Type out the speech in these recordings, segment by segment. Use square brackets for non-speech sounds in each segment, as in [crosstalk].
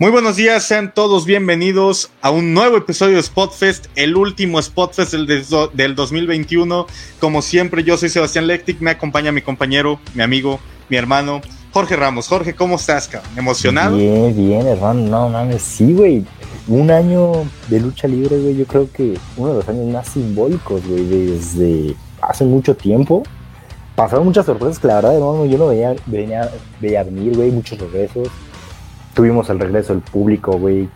Muy buenos días, sean todos bienvenidos a un nuevo episodio de Spotfest, el último Spotfest del, del 2021. Como siempre, yo soy Sebastián Lectic, me acompaña mi compañero, mi amigo, mi hermano, Jorge Ramos. Jorge, ¿cómo estás, cabrón? ¿Emocionado? Bien, bien, hermano, no mames, sí, güey. Un año de lucha libre, güey, yo creo que uno de los años más simbólicos, güey, desde hace mucho tiempo. Pasaron muchas sorpresas que la verdad, hermano, yo no veía, venía, veía venir, güey, muchos regresos tuvimos el regreso del público, güey.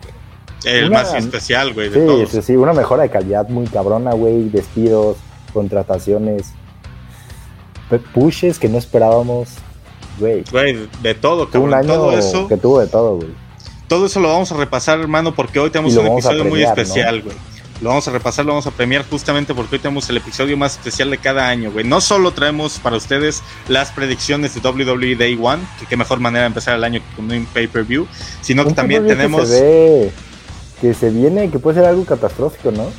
El más especial, güey, sí, todos. Sí, sí, una mejora de calidad muy cabrona, güey. Despidos, contrataciones, pushes que no esperábamos, güey. Güey, de todo, cabrón. Un año todo eso, que tuvo de todo, güey. Todo eso lo vamos a repasar, hermano, porque hoy tenemos un episodio muy especial, güey. Lo vamos a repasar, lo vamos a premiar justamente porque hoy tenemos el episodio más especial de cada año, güey. No solo traemos para ustedes las predicciones de WWE Day One, que qué mejor manera de empezar el año que con un pay-per-view, sino que también tenemos... Que se, ve, que se viene, que puede ser algo catastrófico, ¿no?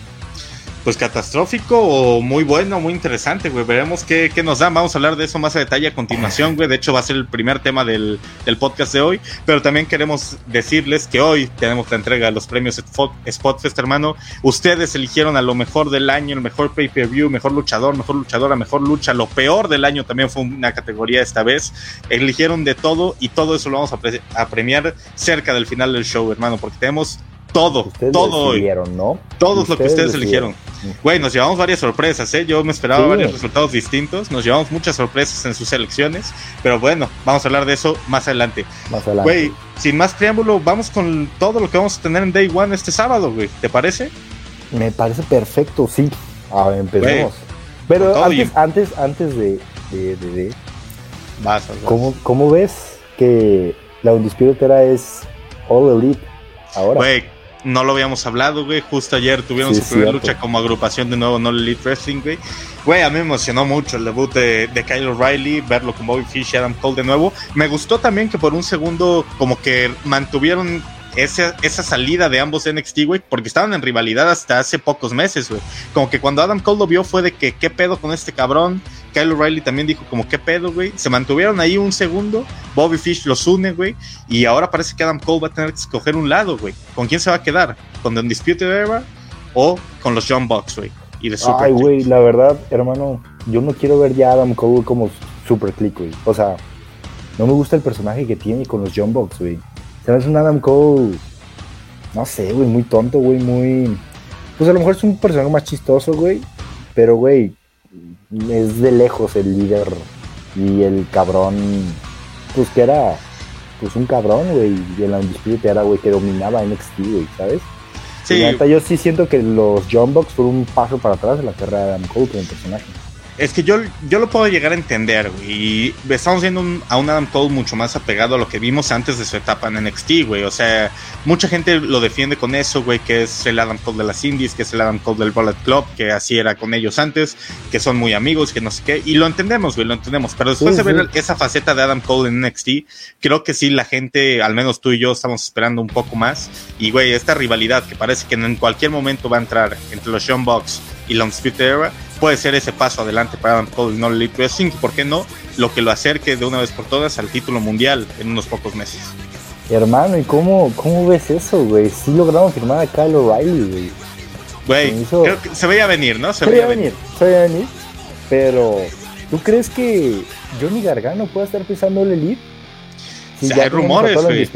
Pues catastrófico o muy bueno, muy interesante, güey. Veremos qué, nos dan. Vamos a hablar de eso más a detalle a continuación, güey. De hecho, va a ser el primer tema del, podcast de hoy. Pero también queremos decirles que hoy tenemos la entrega de los premios Spotfest, hermano. Ustedes eligieron a lo mejor del año, el mejor pay-per-view, mejor luchador, mejor luchadora, mejor lucha. Lo peor del año también fue una categoría esta vez. Eligieron de todo y todo eso lo vamos a premiar cerca del final del show, hermano, porque tenemos todo, todo eligieron, ¿no? Todos lo que ustedes eligieron. Güey, nos llevamos varias sorpresas, ¿eh? Yo me esperaba varios resultados distintos. Nos llevamos muchas sorpresas en sus elecciones. Pero bueno, vamos a hablar de eso más adelante. Más adelante. Güey, sin más preámbulo, vamos con todo lo que vamos a tener en Day One este sábado, güey. ¿Te parece? Me parece perfecto, sí. A ver, empecemos. Pero antes, antes, antes de. de, de, Vas, ¿Cómo, ¿Cómo, ves que la Undisputed era es All Elite ahora? Güey, no lo habíamos hablado, güey. Justo ayer tuvieron su primera lucha como agrupación de nuevo No Elite Wrestling, güey. Güey, a mí me emocionó mucho el debut de, de Kyle O'Reilly, verlo con Bobby Fish y Adam Cole de nuevo. Me gustó también que por un segundo como que mantuvieron esa, esa salida de ambos NXT, güey, porque estaban en rivalidad hasta hace pocos meses, güey. Como que cuando Adam Cole lo vio fue de que, ¿qué pedo con este cabrón? Kyle O'Reilly también dijo como, ¿qué pedo, güey? Se mantuvieron ahí un segundo, Bobby Fish los une, güey, y ahora parece que Adam Cole va a tener que escoger un lado, güey. ¿Con quién se va a quedar? ¿Con The Undisputed Era o con los John Bucks, güey? Y de Super Ay, güey, la verdad, hermano, yo no quiero ver ya a Adam Cole como Super Click, güey. O sea, no me gusta el personaje que tiene con los John Bucks, güey. Se me hace un Adam Cole, no sé, güey, muy tonto, güey, muy... Pues a lo mejor es un personaje más chistoso, güey. Pero, güey, es de lejos el líder y el cabrón, pues que era pues un cabrón, güey, y el Undisputed era, güey, que dominaba NXT, güey, ¿sabes? Sí. yo sí siento que los John Box fueron un paso para atrás en la carrera de Adam Cole como personaje. Es que yo, yo lo puedo llegar a entender, güey. Y estamos viendo a un Adam Cole mucho más apegado a lo que vimos antes de su etapa en NXT, güey. O sea, mucha gente lo defiende con eso, güey, que es el Adam Cole de las Indies, que es el Adam Cole del Bullet Club, que así era con ellos antes, que son muy amigos, que no sé qué. Y lo entendemos, güey, lo entendemos. Pero después de ver esa faceta de Adam Cole en NXT, creo que sí, la gente, al menos tú y yo, estamos esperando un poco más. Y, güey, esta rivalidad que parece que en cualquier momento va a entrar entre los Sean Bucks y la Undisputed Era puede ser ese paso adelante para Adam Cole y No Elite Wrestling, por qué no, lo que lo acerque de una vez por todas al título mundial en unos pocos meses. Hermano, ¿y cómo, cómo ves eso, güey? Sí logramos firmar a Kyle O'Reilly, güey. Güey, creo que se veía venir, ¿no? Se, veía venir, se veía venir. Pero, ¿tú crees que Johnny Gargano pueda estar pisando el Elite? Si hay rumores, güey.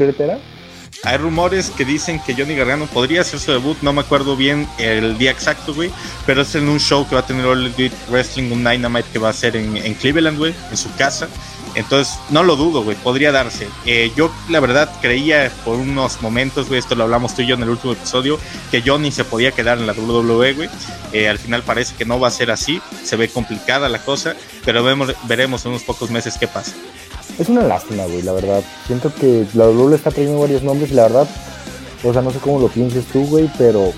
Hay rumores que dicen que Johnny Gargano podría hacer su debut, no me acuerdo bien el día exacto, güey, pero es en un show que va a tener All Elite Wrestling, un Dynamite que va a ser en, Cleveland, güey, en su casa. Entonces, no lo dudo, güey, podría darse. Eh, yo, la verdad, creía por unos momentos, güey, esto lo hablamos tú y yo en el último episodio, que Johnny se podía quedar en la WWE, güey. Eh, al final parece que no va a ser así, se ve complicada la cosa, pero vemos, veremos en unos pocos meses qué pasa es una lástima, güey, la verdad. Siento que la WWE está trayendo varios nombres y la verdad, o sea, no sé cómo lo pienses tú, güey, pero,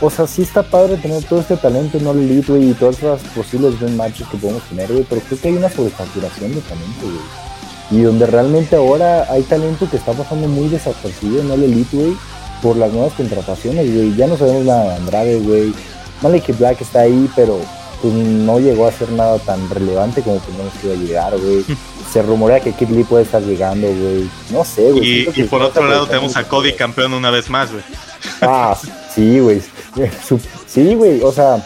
o sea, sí está padre tener todo este talento no elite, güey, y todas las posibles buen matches que podemos tener, güey, pero creo que hay una sobresaturación de talento, güey. Y donde realmente ahora hay talento que está pasando muy desapercibido en el elite, güey, por las nuevas contrataciones, güey. Ya no sabemos nada de Andrade, güey. Vale que Black está ahí, pero pues no llegó a ser nada tan relevante como teníamos que iba a llegar, güey. [laughs] se rumorea que Kid Lee puede estar llegando, güey. No sé, güey. Y, por otro lado tenemos a Cody campeón una vez más, güey. Ah, sí, güey. Sí, güey, o sea...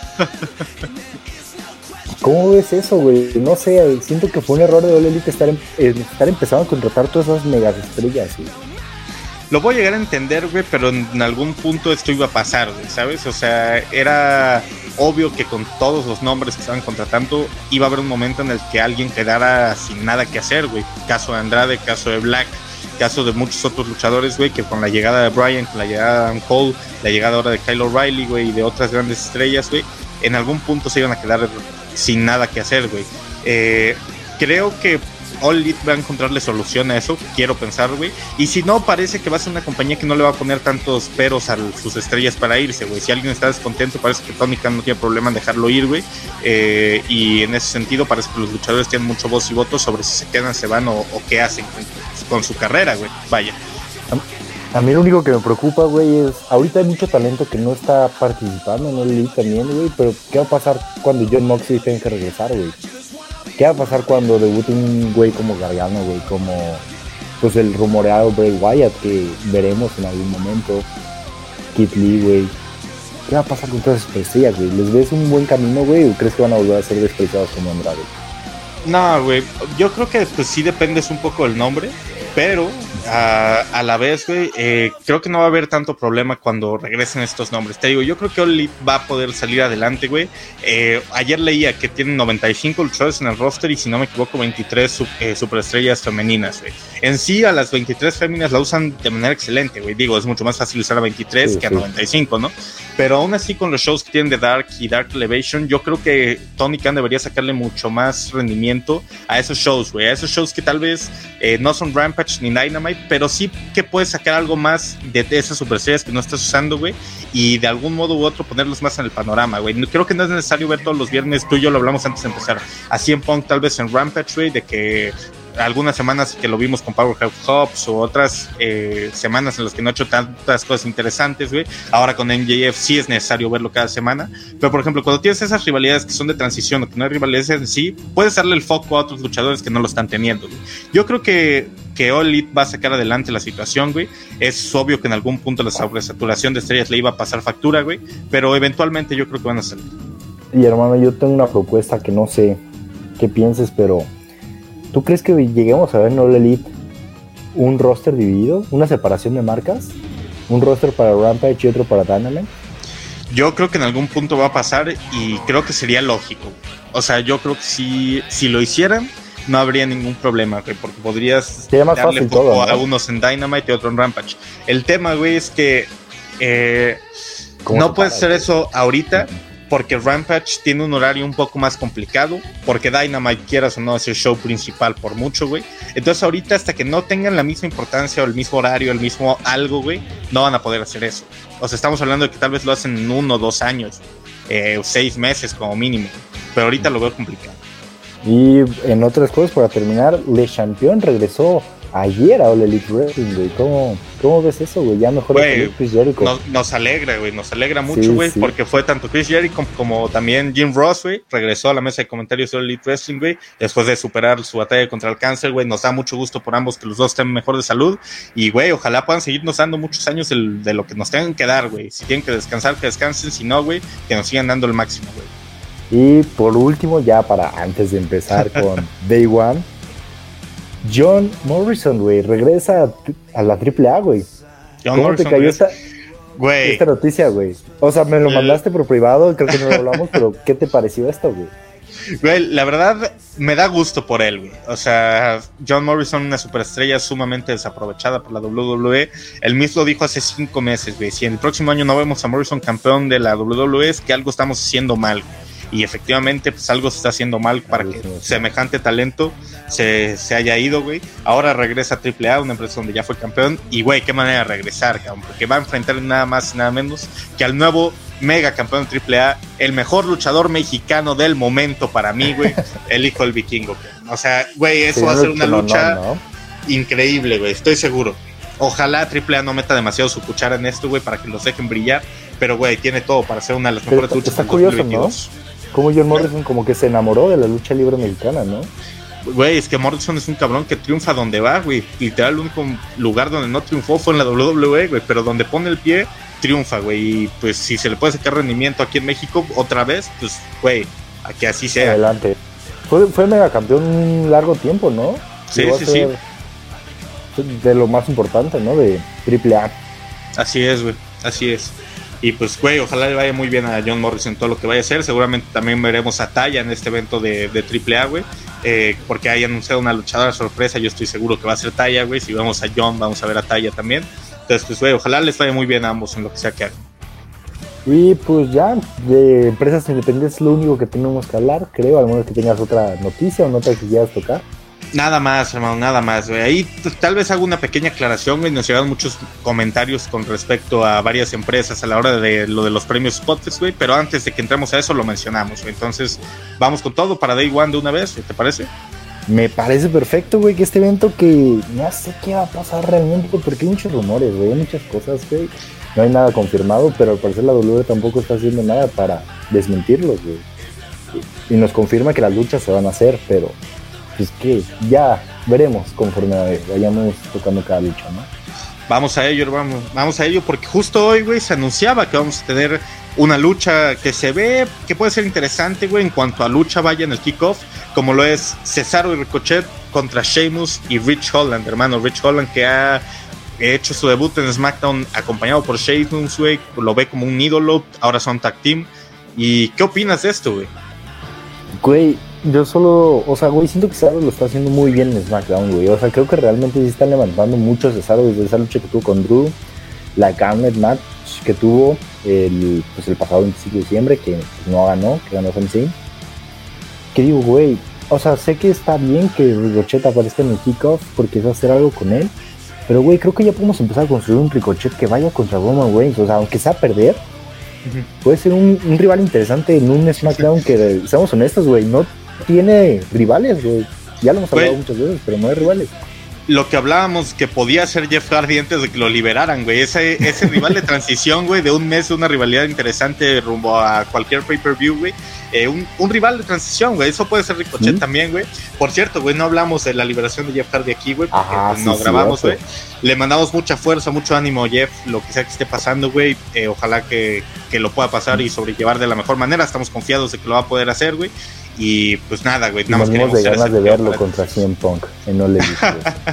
¿Cómo ves eso, güey? No sé, siento que fue un error de Ole Elite estar, em, eh, estar empezando a contratar todas esas megas estrellas, güey lo voy a llegar a entender, güey, pero en algún punto esto iba a pasar, güey, ¿sabes? O sea, era obvio que con todos los nombres que estaban contratando iba a haber un momento en el que alguien quedara sin nada que hacer, güey. Caso de Andrade, caso de Black, caso de muchos otros luchadores, güey, que con la llegada de Brian, con la llegada de Adam Cole, la llegada ahora de Kyle O'Reilly, güey, y de otras grandes estrellas, güey, en algún punto se iban a quedar sin nada que hacer, güey. Eh, creo que All Elite va a encontrarle solución a eso, quiero pensar, güey. Y si no, parece que va a ser una compañía que no le va a poner tantos peros a sus estrellas para irse, güey. Si alguien está descontento, parece que Tony Khan no tiene problema en dejarlo ir, güey. Eh, y en ese sentido, parece que los luchadores tienen mucho voz y voto sobre si se quedan, se van o, qué hacen con, su carrera, güey. Vaya. A mí lo único que me preocupa, güey, es ahorita hay mucho talento que no está participando en All Elite también, güey, pero ¿qué va a pasar cuando John Moxley tenga que regresar, güey? ¿Qué va a pasar cuando debute un güey como Gargano, güey? Como pues el rumoreado Bray Wyatt que veremos en algún momento. Kit Lee, güey. ¿Qué va a pasar con todas esas estrellas, güey? ¿Les ves un buen camino, güey? ¿O crees que van a volver a ser despreciados como Andrade? No, güey. Yo creo que pues sí dependes un poco del nombre. Pero a, la vez, güey, eh, creo que no va a haber tanto problema cuando regresen estos nombres. Te digo, yo creo que Oli va a poder salir adelante, güey. Eh, ayer leía que tienen 95 luchadores en el roster y si no me equivoco, 23 eh, superestrellas femeninas, güey. En sí, a las 23 féminas la usan de manera excelente, güey. Digo, es mucho más fácil usar a 23 que a 95, ¿no? Pero aún así, con los shows que tienen de Dark y Dark Elevation, yo creo que Tony Khan debería sacarle mucho más rendimiento a esos shows, güey. A esos shows que tal vez no son Rampage ni Dynamite, pero sí que puedes sacar algo más de, esas superestrellas que no estás usando, güey, y de algún modo u otro ponerlos más en el panorama, güey. Creo que no es necesario ver todos los viernes, tú y yo lo hablamos antes de empezar, así en Punk, tal vez en Rampage, güey, de que algunas semanas que lo vimos con Powerhouse Hobbs o otras eh, semanas en las que no ha hecho tantas cosas interesantes, güey. Ahora con MJF sí es necesario verlo cada semana. Pero, por ejemplo, cuando tienes esas rivalidades que son de transición o que no hay rivalidades en sí, puedes darle el foco a otros luchadores que no lo están teniendo, güey. Yo creo que que All va a sacar adelante la situación, güey. Es obvio que en algún punto la sobresaturación de estrellas le iba a pasar factura, güey. Pero eventualmente yo creo que van a salir. Y hermano, yo tengo una propuesta que no sé qué pienses, pero ¿Tú crees que lleguemos a ver en All Elite un roster dividido? ¿Una separación de marcas? ¿Un roster para Rampage y otro para Dynamite? Yo creo que en algún punto va a pasar y creo que sería lógico. O sea, yo creo que si, si lo hicieran, no habría ningún problema, güey, porque podrías darle todo, a unos en Dynamite y otro en Rampage. El tema, güey, es que eh, no puedes hacer eso ahorita porque Rampage tiene un horario un poco más complicado, porque Dynamite quieras o no es el show principal por mucho, güey. Entonces ahorita hasta que no tengan la misma importancia o el mismo horario, el mismo algo, güey, no van a poder hacer eso. O sea, estamos hablando de que tal vez lo hacen en uno o dos años, eh, seis meses como mínimo, pero ahorita lo veo complicado. Y en otras cosas, para terminar, Le Champion regresó ayer a All Elite Wrestling, güey. ¿Cómo, ¿Cómo, ves eso, güey? Ya mejor Chris Jericho. Nos, alegra, güey. Nos alegra mucho, güey. Porque fue tanto Chris Jericho como, también Jim Ross, güey. Regresó a la mesa de comentarios de Elite Wrestling, güey. Después de superar su batalla contra el cáncer, güey. Nos da mucho gusto por ambos que los dos estén mejor de salud. Y, güey, ojalá puedan seguirnos dando muchos años de lo que nos tengan que dar, güey. Si tienen que descansar, que descansen. Si no, güey, que nos sigan dando el máximo, güey. Y por último, ya para antes de empezar [laughs] con Day One John Morrison, güey, regresa a, la AAA, güey. ¿Cómo te cayó esta, esta noticia, güey? O sea, me lo mandaste por privado, creo que no lo hablamos, pero ¿qué te pareció esto, güey? Güey, la verdad me da gusto por él, güey. O sea, John Morrison, una superestrella sumamente desaprovechada por la WWE. Él mismo dijo hace cinco meses, güey. Si en el próximo año no vemos a Morrison campeón de la WWE, es que algo estamos haciendo mal y efectivamente pues algo se está haciendo mal para que semejante talento se, se haya ido, güey. Ahora regresa a AAA, una empresa donde ya fue campeón y, güey, qué manera de regresar, cabrón, porque va a enfrentar nada más y nada menos que al nuevo mega campeón de AAA, el mejor luchador mexicano del momento para mí, güey, [laughs] el hijo del vikingo. O sea, güey, eso va a ser una lucha increíble, güey, estoy seguro. Ojalá AAA no meta demasiado su cuchara en esto, güey, para que los dejen brillar. Pero, güey, tiene todo para ser una de las mejores luchas está curioso, ¿no? Como John Morrison como que se enamoró de la lucha libre mexicana, ¿no? güey, es que Morrison es un cabrón que triunfa donde va, güey. Literal, el único lugar donde no triunfó fue en la WWE, güey, pero donde pone el pie, triunfa, güey. Y pues si se le puede sacar rendimiento aquí en México otra vez, pues, güey, a que así sea. Adelante. Fue, fue megacampeón un largo tiempo, ¿no? Sí, sí, sí. De lo más importante, ¿no? De AAA. Así es, güey, así es. Y pues, güey, ojalá le vaya muy bien a John Morrison todo lo que vaya a hacer. Seguramente también veremos a Taya en este evento de, de AAA, güey. Eh, porque hay anunciado una luchadora sorpresa. Yo estoy seguro que va a ser Taya, güey. Si vamos a John, vamos a ver a Taya también. Entonces, pues, güey, ojalá les vaya muy bien a ambos en lo que sea que hagan. Y pues ya, de empresas independientes es lo único que tenemos que hablar, creo, al menos que tengas otra noticia o nota que quieras tocar. Nada más, hermano, nada más, güey. Ahí tal vez hago una pequeña aclaración, güey. Nos llegaron muchos comentarios con respecto a varias empresas a la hora de lo de los premios Spotify, güey. Pero antes de que entremos a eso, lo mencionamos, güey. Entonces, vamos con todo para Day One de una vez, ¿te parece? Me parece perfecto, güey, que este evento que no sé qué va a pasar realmente, porque hay muchos rumores, güey, hay muchas cosas, güey. No hay nada confirmado, pero al parecer la W tampoco está haciendo nada para desmentirlos, güey. Y nos confirma que las luchas se van a hacer, pero pues que ya veremos conforme vayamos tocando cada lucha, ¿no? Vamos a ello, vamos, vamos a ello, porque justo hoy, güey, se anunciaba que vamos a tener una lucha que se ve que puede ser interesante, güey, en cuanto a lucha vaya en el kickoff, como lo es Cesaro y Ricochet contra Sheamus y Rich Holland, hermano. Rich Holland que ha hecho su debut en SmackDown acompañado por Sheamus, güey, lo ve como un ídolo, ahora son tag team. ¿Y qué opinas de esto, güey? Güey, yo solo, o sea, güey, siento que Cesaro lo está haciendo muy bien en SmackDown, güey. O sea, creo que realmente sí están levantando mucho Cesaro desde esa lucha que tuvo con Drew, la Gauntlet match que tuvo el, pues, el pasado 25 de diciembre, que no ganó, que ganó Zayn. Que digo, güey, o sea, sé que está bien que Ricochet aparezca en el kickoff porque es hacer algo con él. Pero, güey, creo que ya podemos empezar a construir un Ricochet que vaya contra Roman Reigns. O sea, aunque sea perder, puede ser un, un, rival interesante en un SmackDown que, seamos honestos, güey, no tiene rivales, güey. Ya lo hemos hablado muchas veces, pero no hay rivales. Lo que hablábamos que podía ser Jeff Hardy antes de que lo liberaran, güey. Ese, ese [laughs] rival de transición, güey, de un mes, una rivalidad interesante rumbo a cualquier pay-per-view, güey. Eh, un, un, rival de transición, güey. Eso puede ser Ricochet ¿Mm? también, güey. Por cierto, güey, no hablamos de la liberación de Jeff Hardy aquí, güey, porque Ajá, pues, no grabamos, güey. Le mandamos mucha fuerza, mucho ánimo a Jeff, lo que sea que esté pasando, güey. Eh, ojalá que, que lo pueda pasar y sobrellevar de la mejor manera. Estamos confiados de que lo va a poder hacer, güey. Y pues nada, güey. Nada más queremos de ganas de verlo contra CM Punk en Elite,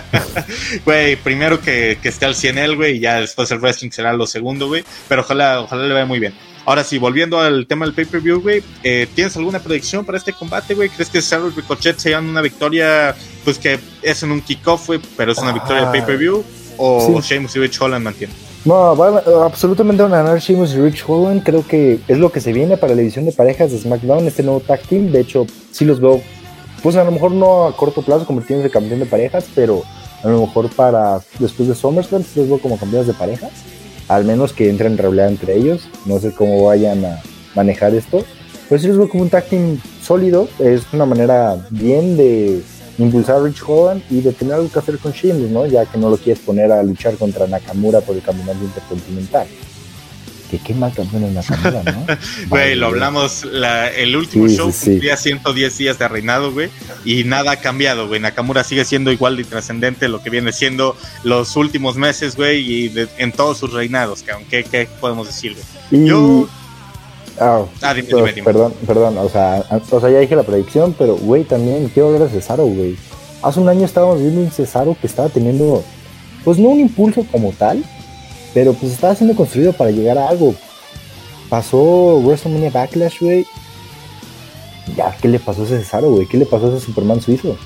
[laughs] güey. Primero que, que esté al 100 él, güey, y ya después el wrestling será lo segundo, güey. Pero ojalá, ojalá le vaya muy bien. Ahora sí, volviendo al tema del pay-per-view, güey, eh, ¿tienes alguna predicción para este combate, güey? ¿Crees que y Ricochet se llevan una victoria, pues que es en un kickoff, güey, pero es una victoria de Ah, pay-per-view? ¿O sí. Sheamus y Rich Holland mantienen? No, van- absolutamente van a ganar Sheamus y Rich Holland. Creo que es lo que se viene para la división de parejas de SmackDown, este nuevo tag team. De hecho, sí los veo, pues a lo mejor no a corto plazo convirtiéndose en campeón de parejas, pero a lo mejor para después de SummerSlam sí los veo como campeones de parejas. Al menos que entren en rivalidad entre ellos. No sé cómo vayan a manejar esto. Pero sí los veo como un tag team sólido. Es una manera bien de impulsar a Rich Holland y de tener algo que hacer con Sheamus, ¿no? Ya que no lo quieres poner a luchar contra Nakamura por el campeonato intercontinental. Que qué mal campeón es Nakamura, ¿no? [laughs] Güey, lo hablamos, la- el último Sí, show sí, sí. cumplía 110 días de reinado, güey, y nada ha cambiado, güey. Nakamura sigue siendo igual de trascendente lo que viene siendo los últimos meses, güey, y de- en todos sus reinados, que aunque, ¿qué podemos decir, güey? Yo- Ah, Ah, dime, dime, dime. Perdón, perdón, o sea, o sea, ya dije la predicción, pero, güey, también quiero hablar de Cesaro, güey. Hace un año estábamos viendo un Cesaro que estaba teniendo, pues no un impulso como tal, pero pues estaba siendo construido para llegar a algo. Pasó WrestleMania Backlash, güey. Ya, ¿qué le pasó a ese Cesaro, güey? ¿Qué le pasó a ese Superman suizo?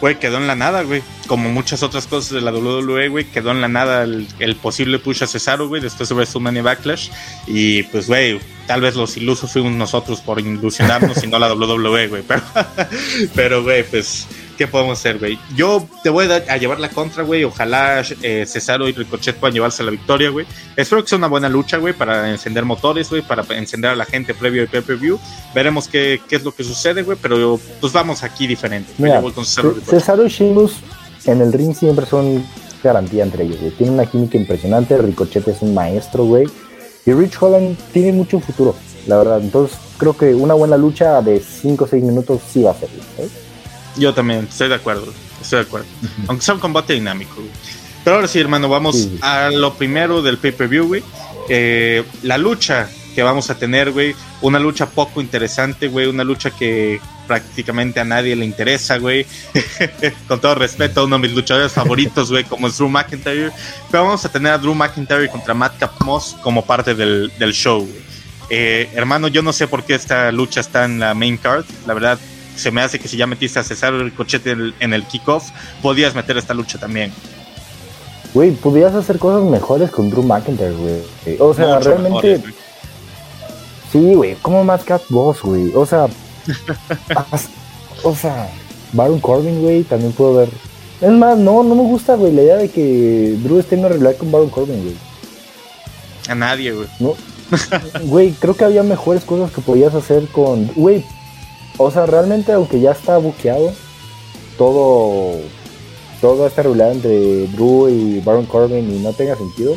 Güey, quedó en la nada, güey. Como muchas otras cosas de la WWE, güey, quedó en la nada el, posible push a Cesaro, güey, después de WrestleMania Backlash. Y pues, güey, tal vez los ilusos fuimos nosotros por ilusionarnos y no la WWE, güey. Pero, [laughs] pero, güey, pues, ¿qué podemos hacer, güey? Yo te voy a, a llevar la contra, güey. Ojalá eh, Cesaro y Ricochet puedan llevarse la victoria, güey. Espero que sea una buena lucha, güey, para encender motores, güey, para encender a la gente previo al pay-per-view. Veremos qué, qué es lo que sucede, güey, pero pues vamos aquí diferente. Mira, Yo voy con Cesaro y. Cesaro y Sheamus en el ring siempre son garantía entre ellos, güey. Tienen una química impresionante. Ricochet es un maestro, güey. Y Rich Holland tiene mucho futuro, la verdad. Entonces, creo que una buena lucha de 5 o 6 minutos sí va a ser, ¿sabes? Yo también, estoy de acuerdo, estoy de acuerdo. Aunque sea un combate dinámico, Pero ahora sí, hermano, vamos a lo primero del pay-per-view, güey. Eh, la lucha que vamos a tener, güey. Una lucha poco interesante, güey. Una lucha que prácticamente a nadie le interesa, güey. [laughs] Con todo respeto a uno de mis luchadores favoritos, güey, como es Drew McIntyre. Pero vamos a tener a Drew McIntyre contra Madcap Moss como parte del, show, eh, hermano, yo no sé por qué esta lucha está en la main card. La verdad, se me hace que si ya metiste a César el cochete en el kickoff, podías meter esta lucha también. Güey, podías hacer cosas mejores con Drew McIntyre, güey. O sea, realmente. sí, güey, como Madcap Boss, güey. O sea, [laughs] o sea, Baron Corbin, güey, también puedo ver. Es más, no, no me gusta, güey, la idea de que Drew esté en una realidad con Baron Corbin, güey. A nadie, güey. No. [laughs] Güey, creo que había mejores cosas que podías hacer con. Güey, o sea, realmente, aunque ya está buqueado, todo. Toda esta rivalidad entre Drew y Baron Corbin y no tenga sentido,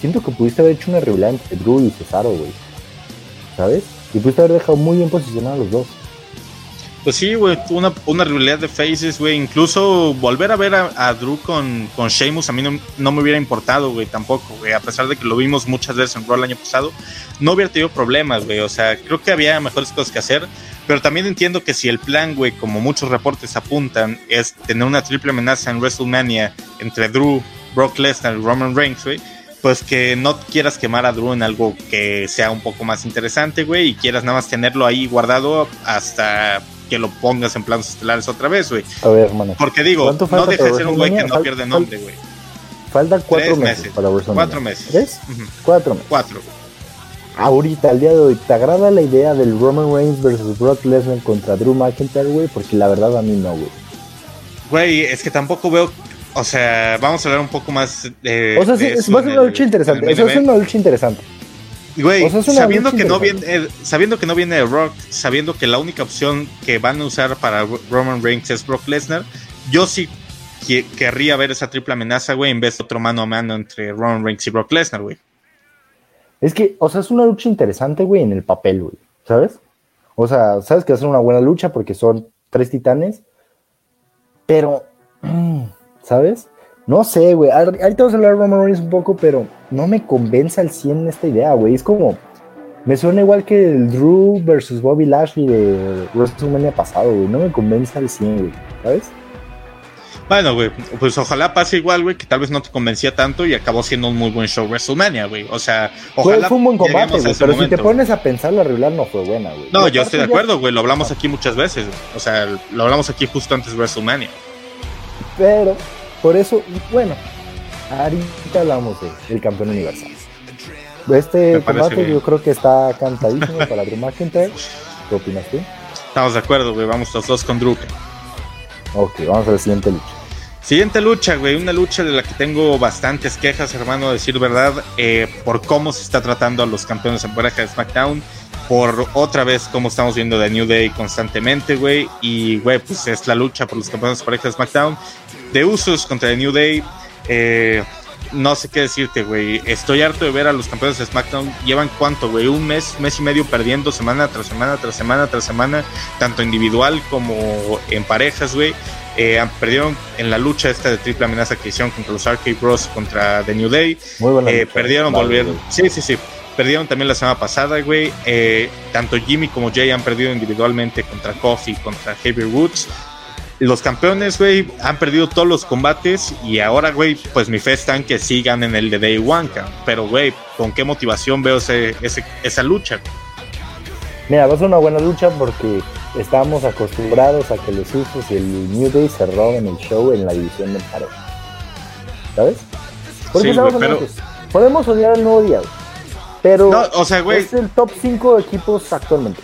siento que pudiste haber hecho una rivalidad entre Drew y Cesaro, güey. ¿Sabes? Y pudiste haber dejado muy bien posicionados a los dos. Pues sí, güey, una, una rivalidad de faces, güey. Incluso volver a ver a, Drew con, con Sheamus a mí no, me hubiera importado, güey, tampoco, güey. A pesar de que lo vimos muchas veces en Raw el año pasado, no hubiera tenido problemas, güey. O sea, creo que había mejores cosas que hacer. Pero también entiendo que si el plan, güey, como muchos reportes apuntan, es tener una triple amenaza en WrestleMania entre Drew, Brock Lesnar y Roman Reigns, güey pues que no quieras quemar a Drew en algo que sea un poco más interesante, güey, y quieras nada más tenerlo ahí guardado hasta que lo pongas en planos estelares otra vez, güey. A ver, hermano. Porque digo, no deja de ser un güey que no pierde nombre, güey. Faltan cuatro meses, para WrestleMania. Cuatro meses. ¿Tres? Cuatro meses. Cuatro. Ahorita, al día de hoy, ¿te agrada la idea del Roman Reigns versus Brock Lesnar contra Drew McIntyre, güey? Porque la verdad a mí no, güey. Güey, es que tampoco veo o sea, vamos a hablar un poco más de. O sea, sí, va a ser una lucha interesante. Eso es una lucha interesante. Güey, sabiendo que no viene, eh, sabiendo que no viene Rock, sabiendo que la única opción que van a usar para Roman Reigns es Brock Lesnar, yo sí querría ver esa triple amenaza, güey, en vez de otro mano a mano entre Roman Reigns y Brock Lesnar, güey. Es que, o sea, es una lucha interesante, güey, en el papel, güey, ¿sabes? O sea, sabes que va a ser una buena lucha porque son tres titanes, pero, [clears throat] ¿sabes? No sé, güey. Ahorita vamos a hablar de Roman Reigns un poco, pero no me convence al 100 esta idea, güey. Es como. Me suena igual que el Drew versus Bobby Lashley de WrestleMania pasado, güey. No me convence al 100, güey. ¿Sabes? Bueno, güey, pues ojalá pase igual, güey, que tal vez no te convencía tanto y acabó siendo un muy buen show WrestleMania, güey. O sea, ojalá. Fue, un buen combate, güey, pero si te pones a pensar, la regular no fue buena, güey. No, yo estoy de acuerdo, güey, lo hablamos aquí muchas veces, O sea, lo hablamos aquí justo antes de WrestleMania. Pero por eso, bueno, ahorita hablamos del campeón universal. Este combate yo creo que está cantadísimo para Drew McIntyre. ¿Qué opinas tú? Estamos de acuerdo, güey. Vamos los dos con Drew. Ok, vamos a la siguiente lucha. Siguiente lucha, güey. Una lucha de la que tengo bastantes quejas, hermano, a decir verdad, eh, por cómo se está tratando a los campeones en pareja de SmackDown. Por otra vez, cómo estamos viendo de New Day constantemente, güey. Y, güey, pues es la lucha por los campeones de pareja de SmackDown de Usos contra The New Day. Eh, no sé qué decirte, güey. Estoy harto de ver a los campeones de SmackDown. Llevan cuánto, güey? Un mes, mes y medio perdiendo semana tras semana, tras semana, tras semana, tanto individual como en parejas, güey. Eh, perdieron en la lucha esta de triple amenaza que hicieron contra los Arcade Bros contra The New Day. Muy eh, perdieron, volvieron. Sí, sí, sí. Perdieron también la semana pasada, güey. Eh, tanto Jimmy como Jay han perdido individualmente contra Coffee, contra Heavy Woods los campeones, güey, han perdido todos los combates y ahora, güey, pues mi fe está en que sigan en el de Day One, pero, güey, ¿con qué motivación veo ese, esa lucha? Mira, va a ser una buena lucha porque estamos acostumbrados a que los Usos y el New Day se roben el show en la división de pareja. ¿Sabes? Porque sí, pero... podemos odiar al nuevo día, pero o sea, güey, es el top 5 equipos actualmente.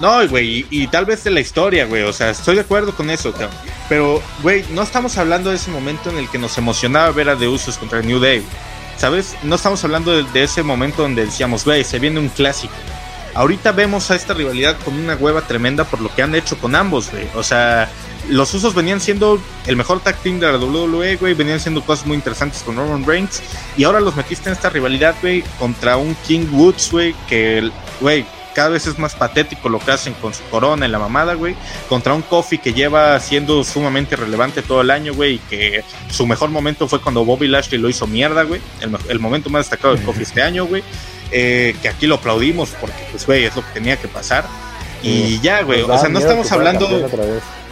No, güey, y, tal vez de la historia, güey. O sea, estoy de acuerdo con eso, cabrón. Pero, güey, no estamos hablando de ese momento en el que nos emocionaba ver a The Usos contra New Day. ¿Sabes? No estamos hablando de, ese momento donde decíamos, güey, se viene un clásico. Ahorita vemos a esta rivalidad con una hueva tremenda por lo que han hecho con ambos, güey. O sea, los usos venían siendo el mejor tag team de la WWE, güey. Venían siendo cosas muy interesantes con Roman Reigns. Y ahora los metiste en esta rivalidad, güey, contra un King Woods, güey, que, güey, cada vez es más patético lo que hacen con su corona en la mamada, güey. Contra un Kofi que lleva siendo sumamente relevante todo el año, güey. Y que su mejor momento fue cuando Bobby Lashley lo hizo mierda, güey. El, momento más destacado de Kofi este año, güey. Eh, que aquí lo aplaudimos porque, pues, güey, es lo que tenía que pasar. Y ya, güey. Pues o sea, no estamos hablando.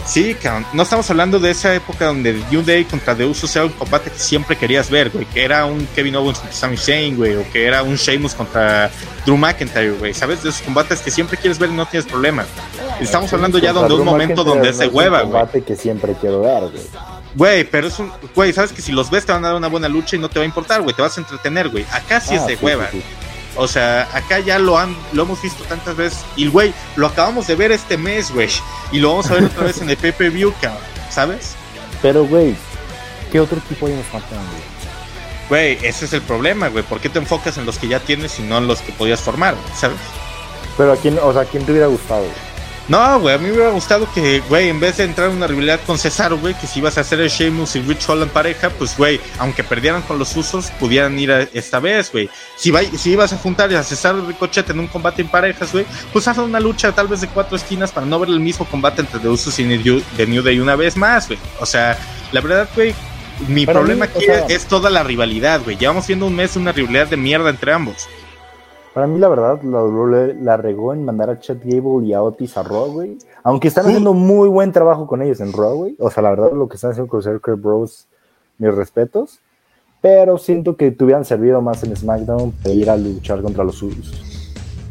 Sí, no estamos hablando de esa época donde New Day contra The Usos era un combate que siempre querías ver, güey, que era un Kevin Owens contra Sami Zayn, güey, o que era un Sheamus contra Drew McIntyre, güey, ¿sabes? De esos combates que siempre quieres ver y no tienes problemas. Estamos hablando ya de un momento donde se hueva, güey. combate que siempre quiero ver, güey. Güey, pero es un. Güey, sabes que si los ves te van a dar una buena lucha y no te va a importar, güey. Te vas a entretener, güey. Acá sí es ah, de hueva. O sea, acá ya lo han, lo hemos visto tantas veces. Y güey, lo acabamos de ver este mes, güey. Y lo vamos a ver otra vez en el PPV, cabrón. ¿Sabes? Pero, güey, ¿qué otro equipo hay en SmackDown, güey? Güey, ese es el problema, güey. ¿Por qué te enfocas en los que ya tienes y no en los que podías formar, ¿sabes? Pero a quién, o sea, ¿a quién te hubiera gustado, güey? No, güey, a mí me hubiera gustado que, güey, en vez de entrar en una rivalidad con Cesaro, güey, que si ibas a hacer el Sheamus y Rich Holland pareja, pues, güey, aunque perdieran con los usos, pudieran ir a esta vez, güey. Si, si ibas a juntar a Cesaro y Ricochet en un combate en parejas, güey, pues haz una lucha tal vez de cuatro esquinas para no ver el mismo combate entre The Usos y The New Day una vez más, güey. O sea, la verdad, güey, mi problema aquí es toda la rivalidad, güey. Llevamos viendo un mes una rivalidad de mierda entre ambos. Para mí, la verdad, la, la regó en mandar a Chad Gable y a Otis a Raw, güey. Aunque están haciendo muy buen trabajo con ellos en Raw, güey. O sea, la verdad, lo que están haciendo con Circle Bros, mis respetos. Pero siento que te hubieran servido más en SmackDown para ir a luchar contra los Usos.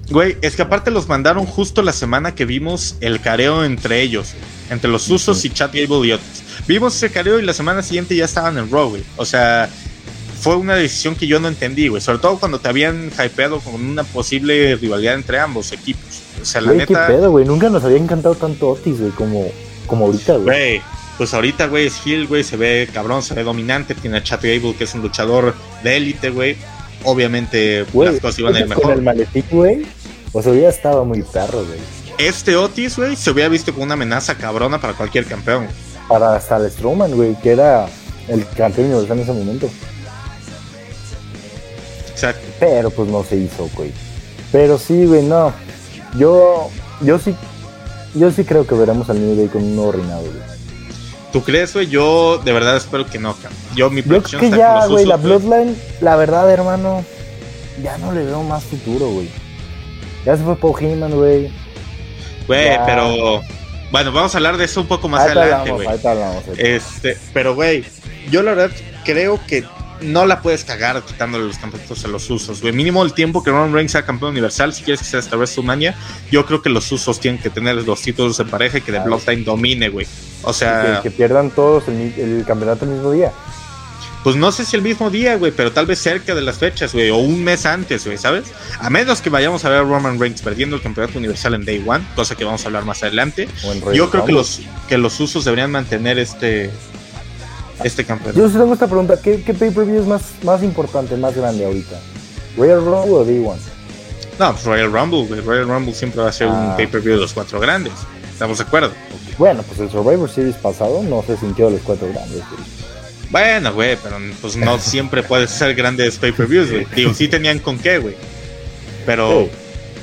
Güey, es que aparte los mandaron justo la semana que vimos el careo entre ellos, entre los Usos y Chad Gable y Otis. Vimos ese careo y la semana siguiente ya estaban en Raw, güey. O sea, fue una decisión que yo no entendí, güey. Sobre todo cuando te habían hypeado con una posible rivalidad entre ambos equipos. O sea, la neta. ¿Qué pedo, güey? Nunca nos había encantado tanto Otis, güey, como, como ahorita, güey. Güey, pues ahorita, güey, es Hill, güey, se ve cabrón, se ve dominante. Tiene a Chat Gable, que es un luchador de élite, güey. Obviamente, las cosas iban a ir mejor. Con el maletín, güey. O sea, hubiera estado muy perro, güey. Este Otis, güey, se hubiera visto como una amenaza cabrona para cualquier campeón. Para hasta el Strowman, güey, que era el campeón universal en ese momento. Pero pues no se hizo, güey. Pero sí, güey, no. Yo, yo sí, yo sí creo que veremos al New Day con un nuevo reinado, güey. ¿Tú crees, güey? Yo de verdad espero que no. Yo mi Yo que ya, güey, la Bloodline, la verdad, hermano, ya no le veo más futuro, güey. Ya se fue Paul Heyman, güey. Güey, pero bueno, vamos a hablar de eso un poco más adelante, güey. Este, pero güey, yo la verdad creo que no la puedes cagar quitándole los campeonatos a los usos, güey. Mínimo el tiempo que Roman Reigns sea campeón universal, si quieres que sea hasta WrestleMania, yo creo que los usos tienen que tener los títulos en pareja y que The Bloodline domine, güey. O sea. Que, pierdan todos el, campeonato el mismo día. Pues no sé si el mismo día, güey, pero tal vez cerca de las fechas, güey, o un mes antes, güey, ¿sabes? A menos que vayamos a ver a Roman Reigns perdiendo el campeonato universal en Day One, cosa que vamos a hablar más adelante. Yo creo que los, que los usos deberían mantener este, este campeonato. Yo tengo esta pregunta, ¿qué, pay-per-view es más, más importante, más grande ahorita? ¿Royal Rumble o D1? No, pues Royal Rumble, Royal Rumble siempre va a ser un ah. pay-per-view de los cuatro grandes. ¿Estamos de acuerdo? Bueno, pues el Survivor Series pasado no se sintió de los cuatro grandes. Bueno, güey, pero pues no [laughs] siempre puede ser grandes pay-per-views, güey. Digo, sí tenían con qué, güey. Pero,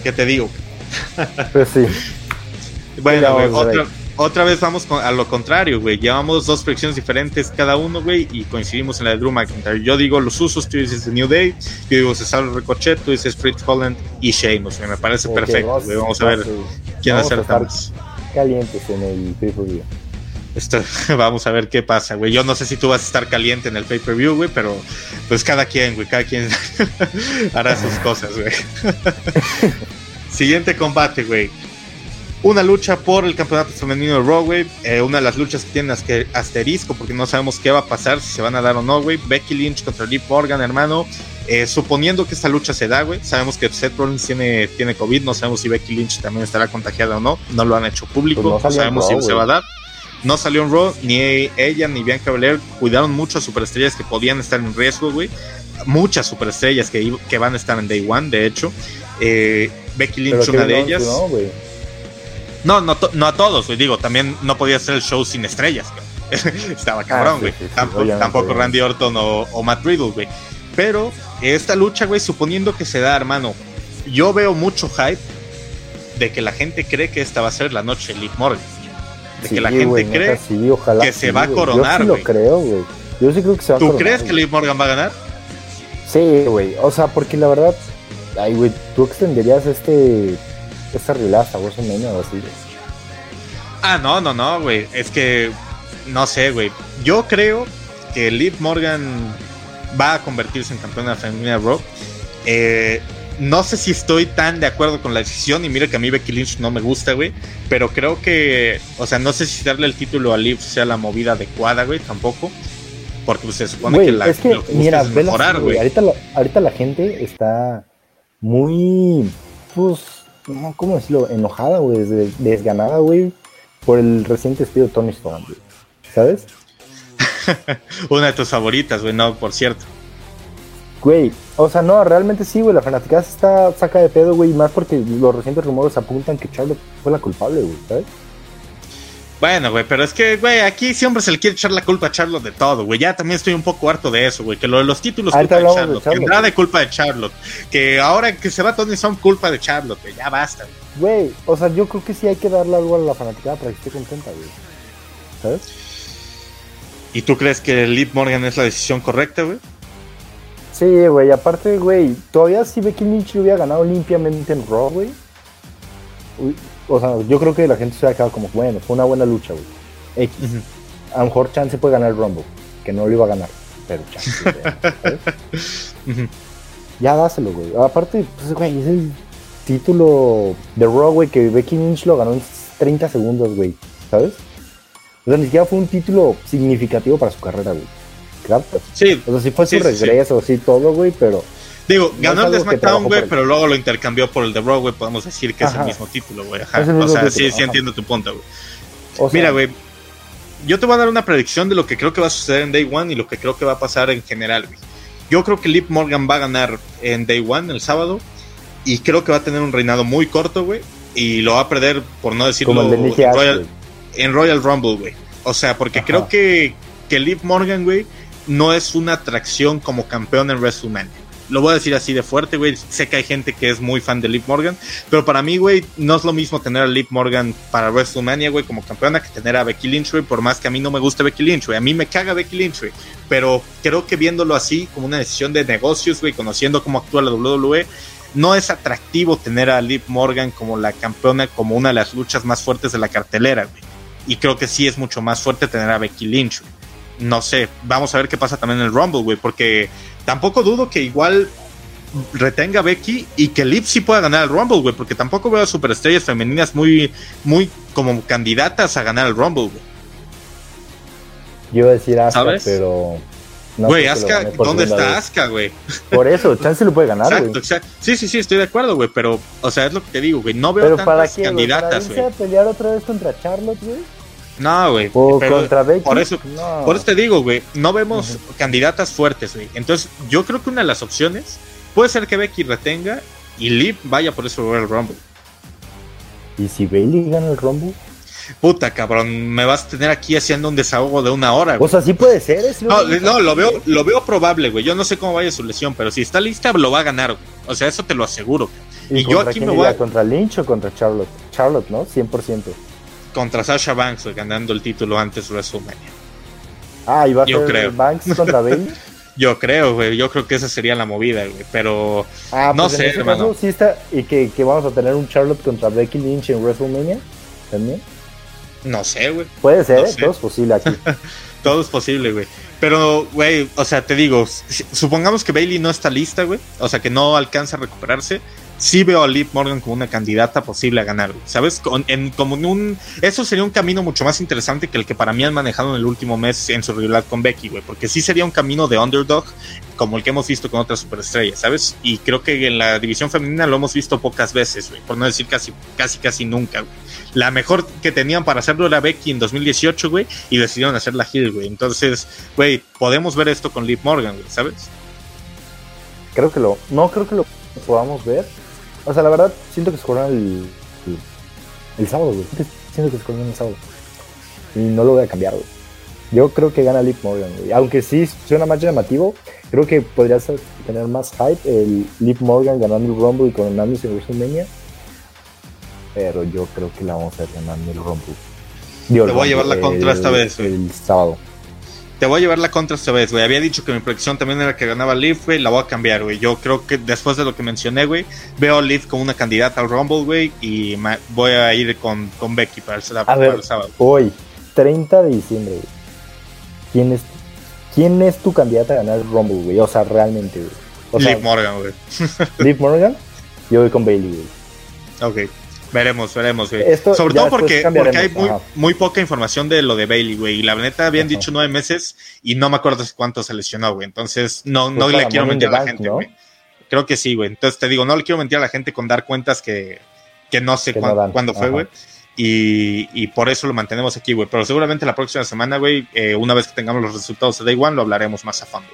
¿qué te digo? Pues sí. Bueno, güey, otra, otra vez vamos a lo contrario, güey. Llevamos dos predicciones diferentes cada uno, güey, y coincidimos en la de Drew McIntyre. Yo digo los usos, tú dices The New Day, yo digo Cesaro Ricochet, tú dices Fritz Holland y Sheamus, Me parece perfecto, güey. Vamos a ver quién acerta más. Calientes en el pay-per-view. [laughs] vamos a ver qué pasa, güey. Yo no sé si tú vas a estar caliente en el pay-per-view, güey, pero pues cada quien, güey, cada quien [laughs] hará sus cosas, güey. [laughs] Siguiente combate, güey una lucha por el campeonato femenino de Raw, güey. Eh, una de las luchas que tienen asterisco porque no sabemos qué va a pasar, si se van a dar o no, güey. Becky Lynch contra Liv Morgan, hermano. Eh, suponiendo que esta lucha se da, güey. Sabemos que Seth Rollins tiene, tiene COVID, no sabemos si Becky Lynch también estará contagiada o no. No lo han hecho público, pues no, sabemos si se va a dar. No salió en Raw, ni ella ni Bianca Belair cuidaron mucho a superestrellas que podían estar en riesgo, güey. Muchas superestrellas que, que van a estar en Day One, de hecho. Eh, Becky Lynch, una de ellas. No, no, no, no a todos, güey. Digo, también no podía ser el show sin estrellas, [laughs] Estaba ah, cabrón, güey. tampoco, Randy Orton o, Matt Riddle, güey. Pero esta lucha, güey, suponiendo que se da, hermano, yo veo mucho hype de que la gente cree que esta va a ser la noche de Liv Morgan. De que la gente cree que se va a coronar, Yo sí lo creo, güey. Yo sí creo que se va a coronar. ¿Tú crees que Liv Morgan va a ganar? Sí, güey. O sea, porque la verdad, ay, güey, tú extenderías este esta rilaza, o o así. Ah, no, no, no, güey. Es que no sé, güey. Yo creo que Liv Morgan va a convertirse en campeona femenina Raw. Eh, no sé si estoy tan de acuerdo con la decisión. Y mira que a mí Becky Lynch no me gusta, güey. Pero creo que, o sea, no sé si darle el título a Liv sea la movida adecuada, güey, tampoco. Porque pues, se supone que la es que, mira, mejorar, güey. Ahorita, la, ahorita la gente está muy, pues, ¿cómo decirlo? Enojada, güey, desganada, güey, por el reciente despido de Tony Storm, güey. ¿Sabes? [laughs] Una de tus favoritas, güey, no, por cierto. Güey, o sea, no, realmente sí, güey, la fanaticada está saca de pedo, güey, más porque los recientes rumores apuntan que Charlotte fue la culpable, güey, ¿sabes? Bueno, güey, pero es que, güey, aquí siempre se le quiere echar la culpa a Charlotte de todo, güey. Ya también estoy un poco harto de eso, güey. Que lo de los títulos culpa de Charlotte, que nada de culpa de Charlotte. Que ahora que se va Tony son culpa de Charlotte, güey. Ya basta, güey. o sea, yo creo que sí hay que darle algo a la fanaticada para que esté contenta, güey. ¿Sabes? ¿Y tú crees que Liv Morgan es la decisión correcta, güey? Sí, güey, aparte, güey, todavía si Becky Lynch hubiera ganado limpiamente en Raw, güey. O sea, yo creo que la gente se ha quedado como, bueno, fue una buena lucha, güey. X. A lo mejor Chance puede ganar el Rumble, que no lo iba a ganar, pero Chance. [laughs] Ya dáselo, güey. Aparte, pues, güey, es el título de Raw, güey, que Becky Lynch lo ganó en 30 segundos, güey, ¿sabes? O sea, ni siquiera fue un título significativo para su carrera, güey. Claro. Sí. O sea, sí fue su regreso, sí. todo, güey, pero. Digo, ganó el de SmackDown, güey, pero luego lo intercambió por el de Raw, güey. Podemos decir que es el mismo título, güey. O sea, sí, sí entiendo tu punto, güey. Mira, güey. Yo te voy a dar una predicción de lo que creo que va a suceder en Day One y lo que creo que va a pasar en general, güey. Yo creo que Liv Morgan va a ganar en Day One, el sábado. Y creo que va a tener un reinado muy corto, güey. Y lo va a perder, por no decirlo, en Royal Rumble, güey. O sea, porque creo que, que Liv Morgan, güey, no es una atracción como campeón en WrestleMania. Lo voy a decir así de fuerte, güey. Sé que hay gente que es muy fan de Liv Morgan, pero para mí, güey, no es lo mismo tener a Liv Morgan para WrestleMania, güey, como campeona que tener a Becky Lynch, güey, por más que a mí no me guste Becky Lynch, güey. A mí me caga Becky Lynch, güey. Pero creo que viéndolo así, como una decisión de negocios, güey, conociendo cómo actúa la WWE, no es atractivo tener a Liv Morgan como la campeona, como una de las luchas más fuertes de la cartelera, güey. Y creo que sí es mucho más fuerte tener a Becky Lynch, No sé, vamos a ver qué pasa también en el Rumble, güey, porque tampoco dudo que igual retenga a Becky y que Liv sí pueda ganar el Rumble, güey, porque tampoco veo a superestrellas femeninas muy, muy como candidatas a ganar el Rumble, güey. Yo iba a decir Asuka, pero güey, Asuka, ¿dónde está Asuka, güey? Por eso, [laughs] Chance lo puede ganar, Exacto, exacto. Sí, sí, sí, estoy de acuerdo, güey, pero, o sea, es lo que te digo, güey, no veo ¿Pero tantas para candidatas, güey. ¿Para pelear otra vez contra Charlotte, güey? No, güey. O contra Becky. Por eso, por eso te digo, güey, no vemos candidatas fuertes, güey. Entonces, yo creo que una de las opciones puede ser que Becky retenga y Liv vaya por eso el Rumble. ¿Y si Bailey gana el Rumble? puta cabrón, me vas a tener aquí haciendo un desahogo de una hora. Güey. O sea, sí puede ser. no, no, lo veo, lo veo probable, güey. Yo no sé cómo vaya su lesión, pero si está lista, lo va a ganar. Güey. O sea, eso te lo aseguro. Y, yo aquí me voy a... ¿Contra Lynch o contra Charlotte? Charlotte, ¿no? 100%. Contra Sasha Banks, ganando el título antes de WrestleMania. Ah, ¿y va a yo creo. Banks contra [laughs] Bailey? Yo creo, güey. Yo creo que esa sería la movida, güey. Pero ah, no pues sé, hermano. sí está, y que, que, vamos a tener un Charlotte contra Becky Lynch en WrestleMania también. No sé, güey. Puede ser, todo es posible aquí. [laughs] todo es posible, güey. Pero, güey, o sea, te digo, supongamos que Bailey no está lista, güey. O sea, que no alcanza a recuperarse sí veo a Liv Morgan como una candidata posible a ganar, ¿sabes? en, como un, eso sería un camino mucho más interesante que el que para mí han manejado en el último mes en su rivalidad con Becky, güey, porque sí sería un camino de underdog como el que hemos visto con otras superestrellas, ¿sabes? Y creo que en la división femenina lo hemos visto pocas veces, güey, por no decir casi, casi, casi nunca, güey. La mejor que tenían para hacerlo era Becky en 2018, güey, y decidieron hacer la Hill, güey. Entonces, güey, podemos ver esto con Liv Morgan, güey, ¿sabes? Creo que lo, no creo que lo podamos ver, o sea, la verdad, siento que se corona el, el, sábado, güey. Siento que se corona el sábado. Y no lo voy a cambiar, güey. Yo creo que gana Liv Morgan, güey. Aunque sí suena más llamativo, creo que podría tener más hype el Liv Morgan ganando el Rumble y coronándose en WrestleMania. pero yo creo que la vamos a ver ganando el Rumble. Te voy a llevar la contra esta vez, güey. El sábado. Te voy a llevar la contra esta vez, güey. Había dicho que mi predicción también era que ganaba Leaf, güey. La voy a cambiar, güey. Yo creo que después de lo que mencioné, güey, veo a Leaf como una candidata al Rumble, güey. Y voy a ir con, con Becky para el, sábado. Hoy, 30 de diciembre, güey. ¿Quién es, ¿Quién es tu candidata a ganar el Rumble, güey? O sea, realmente, güey. Liv Morgan, güey. [laughs] Liv Morgan. Yo voy con Bailey, güey. Ok. Veremos, veremos, güey. Sobre todo porque, porque hay muy, muy, poca información de lo de Bailey, güey. Y la neta habían dicho nueve meses y no me acuerdo cuánto se lesionó, güey. Entonces, no, no le quiero mentir a la gente, güey. Creo que sí, güey. Entonces te digo, no le quiero mentir a la gente con dar cuentas que, que no sé cuándo, fue, güey. Y, y, por eso lo mantenemos aquí, güey. Pero seguramente la próxima semana, güey, eh, una vez que tengamos los resultados de Day One, lo hablaremos más a fondo.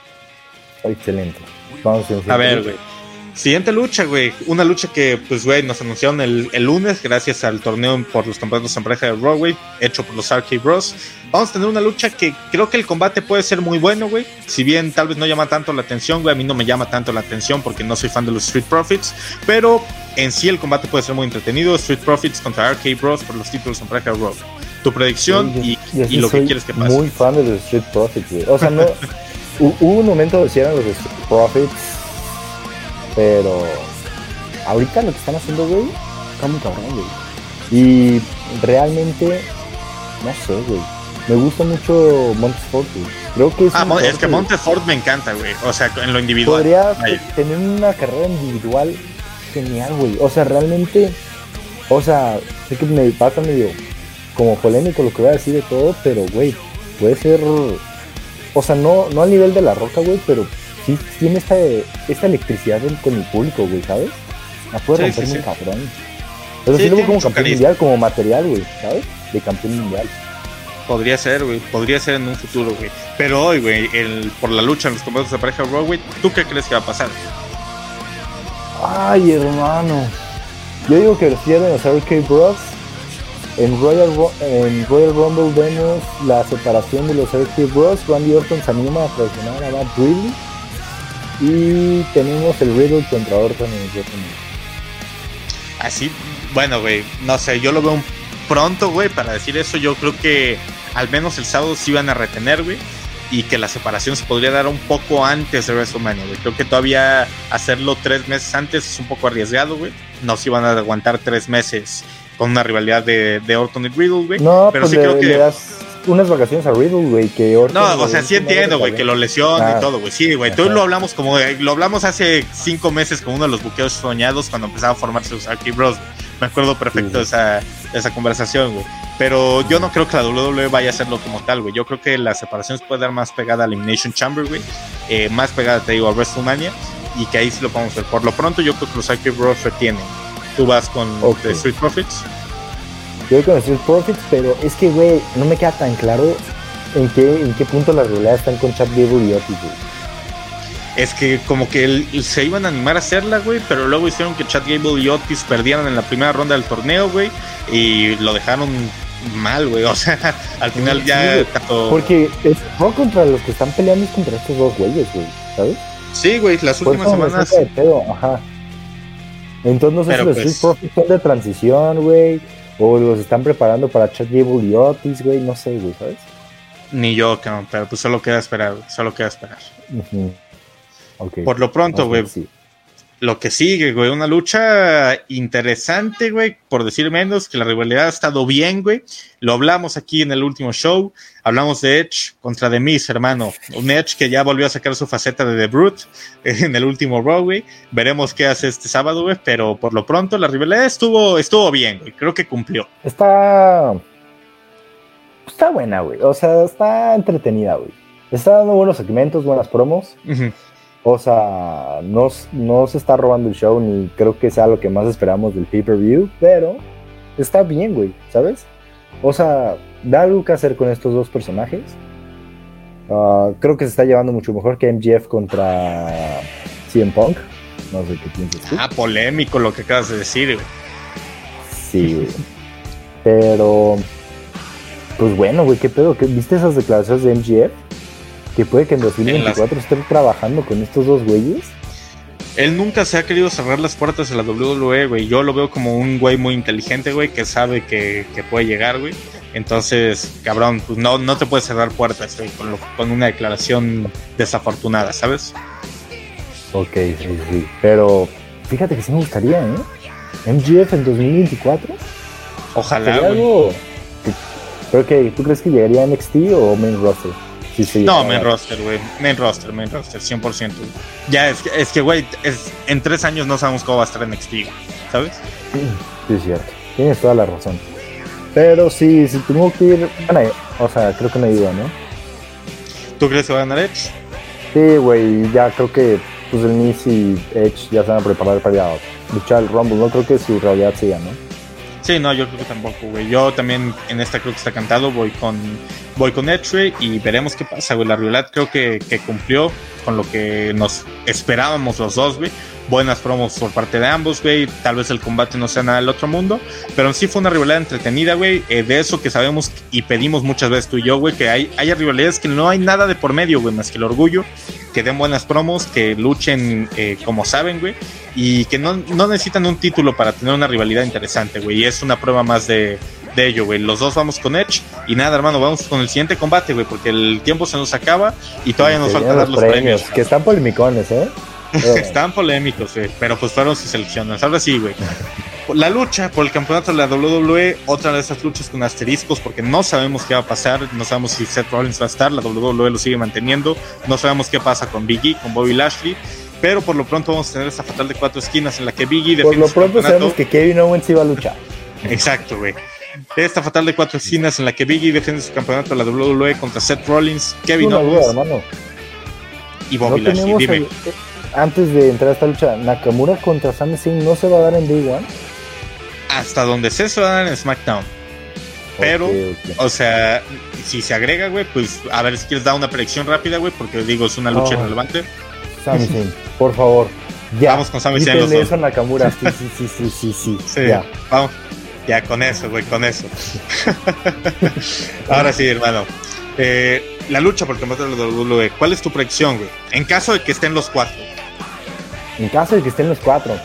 Excelente. Vamos a ver, güey. Siguiente lucha, güey. Una lucha que, pues, güey, nos anunciaron el, lunes gracias al torneo por los campeonatos en pareja de Raw, güey, hecho por los Arcade Bros. Vamos a tener una lucha que creo que el combate puede ser muy bueno, güey. Si bien tal vez no llama tanto la atención, güey, a mí no me llama tanto la atención porque no soy fan de los Street Profits, pero en sí el combate puede ser muy entretenido. Street Profits contra Arcade Bros por los títulos en pareja de Raw. Tu predicción y, lo que quieres que pase. Muy fan de los Street Profits, güey. O sea, no. [laughs] hubo un momento donde eran los Street Profits pero ahorita lo que están haciendo, güey, está muy cabrón, güey. Y realmente, no sé, güey. Me gusta mucho Montefort, güey. Creo que es. Ah, es que Montefort me encanta, güey. O sea, en lo individual. Podría tener una carrera individual genial, güey. O sea, realmente. O sea, sé que me pasa medio como polémico lo que voy a decir de todo, pero, güey, puede ser. O sea, no, no al nivel de la roca, güey, pero sí tiene esta, esta electricidad con el público, güey, ¿sabes? La puede romper muy cabrón. Pero sí, lo como campeón mundial, como material, güey, ¿sabes? De campeón mundial. Podría ser, güey. Podría ser en un futuro, güey. Pero hoy, güey, por la lucha en los combates de pareja Raw, güey, ¿tú qué crees que va a pasar? Ay, hermano. Yo digo que pierden los Arcade Bros. En Royal, en Royal Rumble vemos la separación de los Arcade Bros. Randy Orton se anima a traicionar a Matt Ridley y tenemos el Riddle contra Orton en el Así, bueno, güey, no sé, yo lo veo pronto, güey, para decir eso. Yo creo que al menos el sábado sí van a retener, güey. Y que la separación se podría dar un poco antes de WrestleMania, güey. Creo que todavía hacerlo tres meses antes es un poco arriesgado, güey. No si van a aguantar tres meses con una rivalidad de, de Orton y Riddle, güey. No, pero pues sí creo que unas vacaciones a Riddle, güey, que No, o sea, sí entiendo, güey, que lo lesiona y ah. todo, güey. Sí, güey. Tú lo hablamos como, lo hablamos hace cinco meses con uno de los buqueos soñados cuando empezaba a formarse los Arky Bros. Me acuerdo perfecto de esa, esa conversación, güey. Pero yo no creo que la WWE vaya a hacerlo como tal, güey. Yo creo que la separación se puede dar más pegada a Elimination Chamber, güey. Eh, más pegada, te digo, a WrestleMania. Y que ahí sí lo podemos ver. Por lo pronto, yo creo que los Arky Bros retienen. Tú vas con The Street Profits. Yo voy con Street Profits, pero es que, güey, no me queda tan claro en qué, en qué punto las realidades están con Chad Gable y Otis, güey. Es que como que se iban a animar a hacerla, güey, pero luego hicieron que Chad Gable y Otis perdieran en la primera ronda del torneo, güey, y lo dejaron mal, güey. [laughs] O sea, al final ya. Porque es no contra los que están peleando es contra estos dos güeyes, güey, ¿sabes? Sí, güey, las últimas semanas. Ajá. Entonces no sé si los pues... Street Profits son de transición, güey o los están preparando para Chad Gable y Otis, güey, no sé, güey, ¿sabes? Ni yo, pero pues solo queda esperar, solo queda esperar. Por lo pronto, güey, lo que sigue, güey, una lucha interesante, güey, por decir menos, que la rivalidad ha estado bien, güey. Lo hablamos aquí en el último show, hablamos de Edge contra The Miz, hermano. Un Edge que ya volvió a sacar su faceta de The Brute [laughs] en el último Raw, güey. Veremos qué hace este sábado, güey, pero por lo pronto la rivalidad estuvo, estuvo bien, güey. Creo que cumplió. Está... Está buena, güey. O sea, está entretenida, güey. Está dando buenos segmentos, buenas promos. O sea, no, no se está robando el show ni creo que sea lo que más esperamos del pay-per-view, pero está bien, güey, ¿sabes? O sea, da algo que hacer con estos dos personajes. Ah, creo que se está llevando mucho mejor que MGF contra CM Punk. No sé qué piensas tú. Ah, polémico lo que acabas de decir, güey. Sí, güey. Pero, pues bueno, güey, ¿qué pedo? ¿Viste esas declaraciones de MGF? Que puede que en 2024 estén trabajando con estos dos güeyes. él nunca se ha querido cerrar las puertas de la WWE, güey. Yo lo veo como un güey muy inteligente, güey, que sabe que, que puede llegar, güey. Entonces, cabrón, pues no, no te puedes cerrar puertas, güey, con, lo- con una declaración desafortunada, ¿sabes? Ok, sí, sí. Pero fíjate que sí me gustaría, ¿eh? MGF en 2024. Ojalá, algo. Creo que, ¿tú crees que llegaría a NXT o main roster? Sí, sí. No, main roster, güey. Main roster, main roster, 100%. güey. Ya, es que, es que, güey, es- en tres años no sabemos cómo va a estar en NXT, ¿sabes? Sí, es cierto. Tienes toda la razón. Pero sí, si tengo que ir. Bueno, o sea, creo que no hay duda, ¿no? ¿Tú crees que va a ganar Edge? Sí, güey, ya creo que pues el Miz y Edge ya se van a preparar para luchar el Rumble. No creo que su realidad siga, ¿no? Sí, no, yo creo que tampoco, güey. Yo también en esta creo que está cantado, voy con voy con Edge, y veremos qué pasa, güey. La realidad creo que, cumplió con lo que nos esperábamos los dos, güey. Buenas promos por parte de ambos, güey. Tal vez el combate no sea nada del otro mundo, pero sí fue una rivalidad entretenida, güey. eh, de eso que sabemos y pedimos muchas veces tú y yo, güey, que hay, haya rivalidades que no hay nada de por medio, güey, más que el orgullo, que den buenas promos, que luchen eh, como saben, güey y que no, no necesitan un título para tener una rivalidad interesante, güey. Y es una prueba más de, de ello, güey. Los dos vamos con Edge y nada, hermano, vamos con el siguiente combate, güey, porque el tiempo se nos acaba y todavía nos Que falta vienen dar los premios. Que están polemicones, ¿eh? [laughs] Están polémicos, güey, pero pues fueron sus selecciones. Ahora sí, güey. La lucha por el campeonato de la WWE, otra de esas luchas con asteriscos, porque no sabemos qué va a pasar, no sabemos si Seth Rollins va a estar, la WWE lo sigue manteniendo, no sabemos qué pasa con Biggie, con Bobby Lashley, pero por lo pronto vamos a tener esa fatal de cuatro esquinas en la que Biggie Por lo pronto sabemos que Kevin Owens iba a luchar. Exacto, güey. Esta fatal de cuatro esquinas en la que Biggie defiende su campeonato de la WWE contra Seth Rollins, Kevin Owens hermano. y No Bobby Lashley. tenemos Dime. el- eh, antes de entrar a esta lucha, Nakamura contra Sami Zayn no se va a dar en Day One. Hasta donde se se va a dar en SmackDown. Pero, o sea, si se agrega, güey, pues a ver si quieres dar una predicción rápida, güey, porque digo, es una lucha Oh. irrelevante. Sami Zayn, por favor. Ya. Vamos con Sami Zayn los dos. eso a Nakamura. Sí, [laughs] sí, sí, sí, sí, sí. Sí, Ya. vamos. Ya con eso, güey, con eso. [laughs] Ahora sí, hermano. Eh, la lucha por el campeonato de la WWE, ¿cuál es tu predicción, güey? En caso de que estén los cuatro. En caso de que estén los cuatro.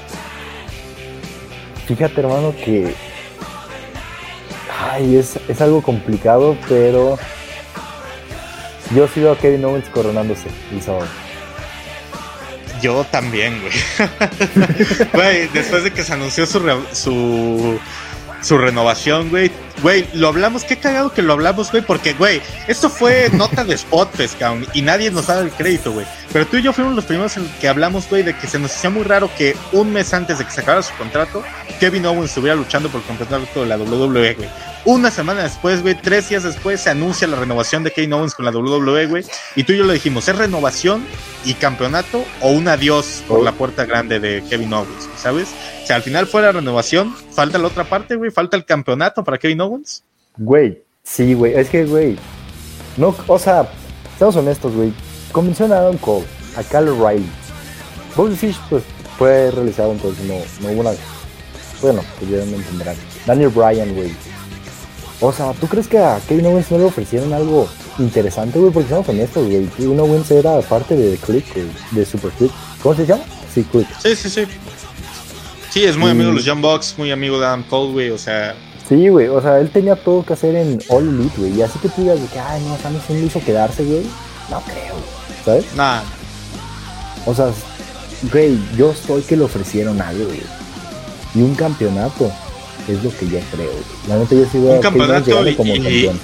Fíjate, hermano, que. Ay, es, es algo complicado, pero. Yo sí veo a Kevin Owens coronándose el sábado. Yo también, güey. [laughs] Güey, después de que se anunció su, re- su, su renovación, güey. Güey, lo hablamos, qué cagado que lo hablamos, güey, porque, güey, esto fue nota de Spotfest, cabrón, y nadie nos da el crédito, güey. Pero tú y yo fuimos los primeros en que hablamos, güey, de que se nos hacía muy raro que un mes antes de que se acabara su contrato, Kevin Owens estuviera luchando por campeonato de la WWE, güey. Una semana después, güey, tres días después, se anuncia la renovación de Kevin Owens con la WWE, güey. Y tú y yo lo dijimos, ¿es renovación y campeonato o un adiós por la puerta grande de Kevin Owens, ¿sabes? O sea, al final fue la renovación, falta la otra parte, güey, falta el campeonato para Kevin Owens. Güey, sí, güey. Es que, güey. No, o sea, estamos honestos, güey. Convención a Adam Cole, a Cal O'Reilly. Bobby Fish, pues, fue realizado, entonces no, no hubo una. Bueno, pues ya me entenderán. Daniel Bryan, güey. O sea, ¿tú crees que a Kevin Owens no le ofrecieron algo interesante, güey? Porque estamos honestos, güey. Kevin Owens era parte de Click, güey, de Super Click. ¿Cómo se llama? Sí, Click. Sí, sí, sí. Sí, es muy amigo de los Young Bucks, muy amigo de Adam Cole, güey, o sea, Sí, güey, o sea, él tenía todo que hacer en All Elite, güey. Y así que tú digas de que, ay, no, Sami Zayn lo hizo quedarse, güey. No creo. ¿Sabes? nada. O sea, güey, yo estoy que le ofrecieron algo, güey. Y un campeonato es lo que yo creo, güey. La neta, yo sí veo Un a campeonato y- como y- campeón.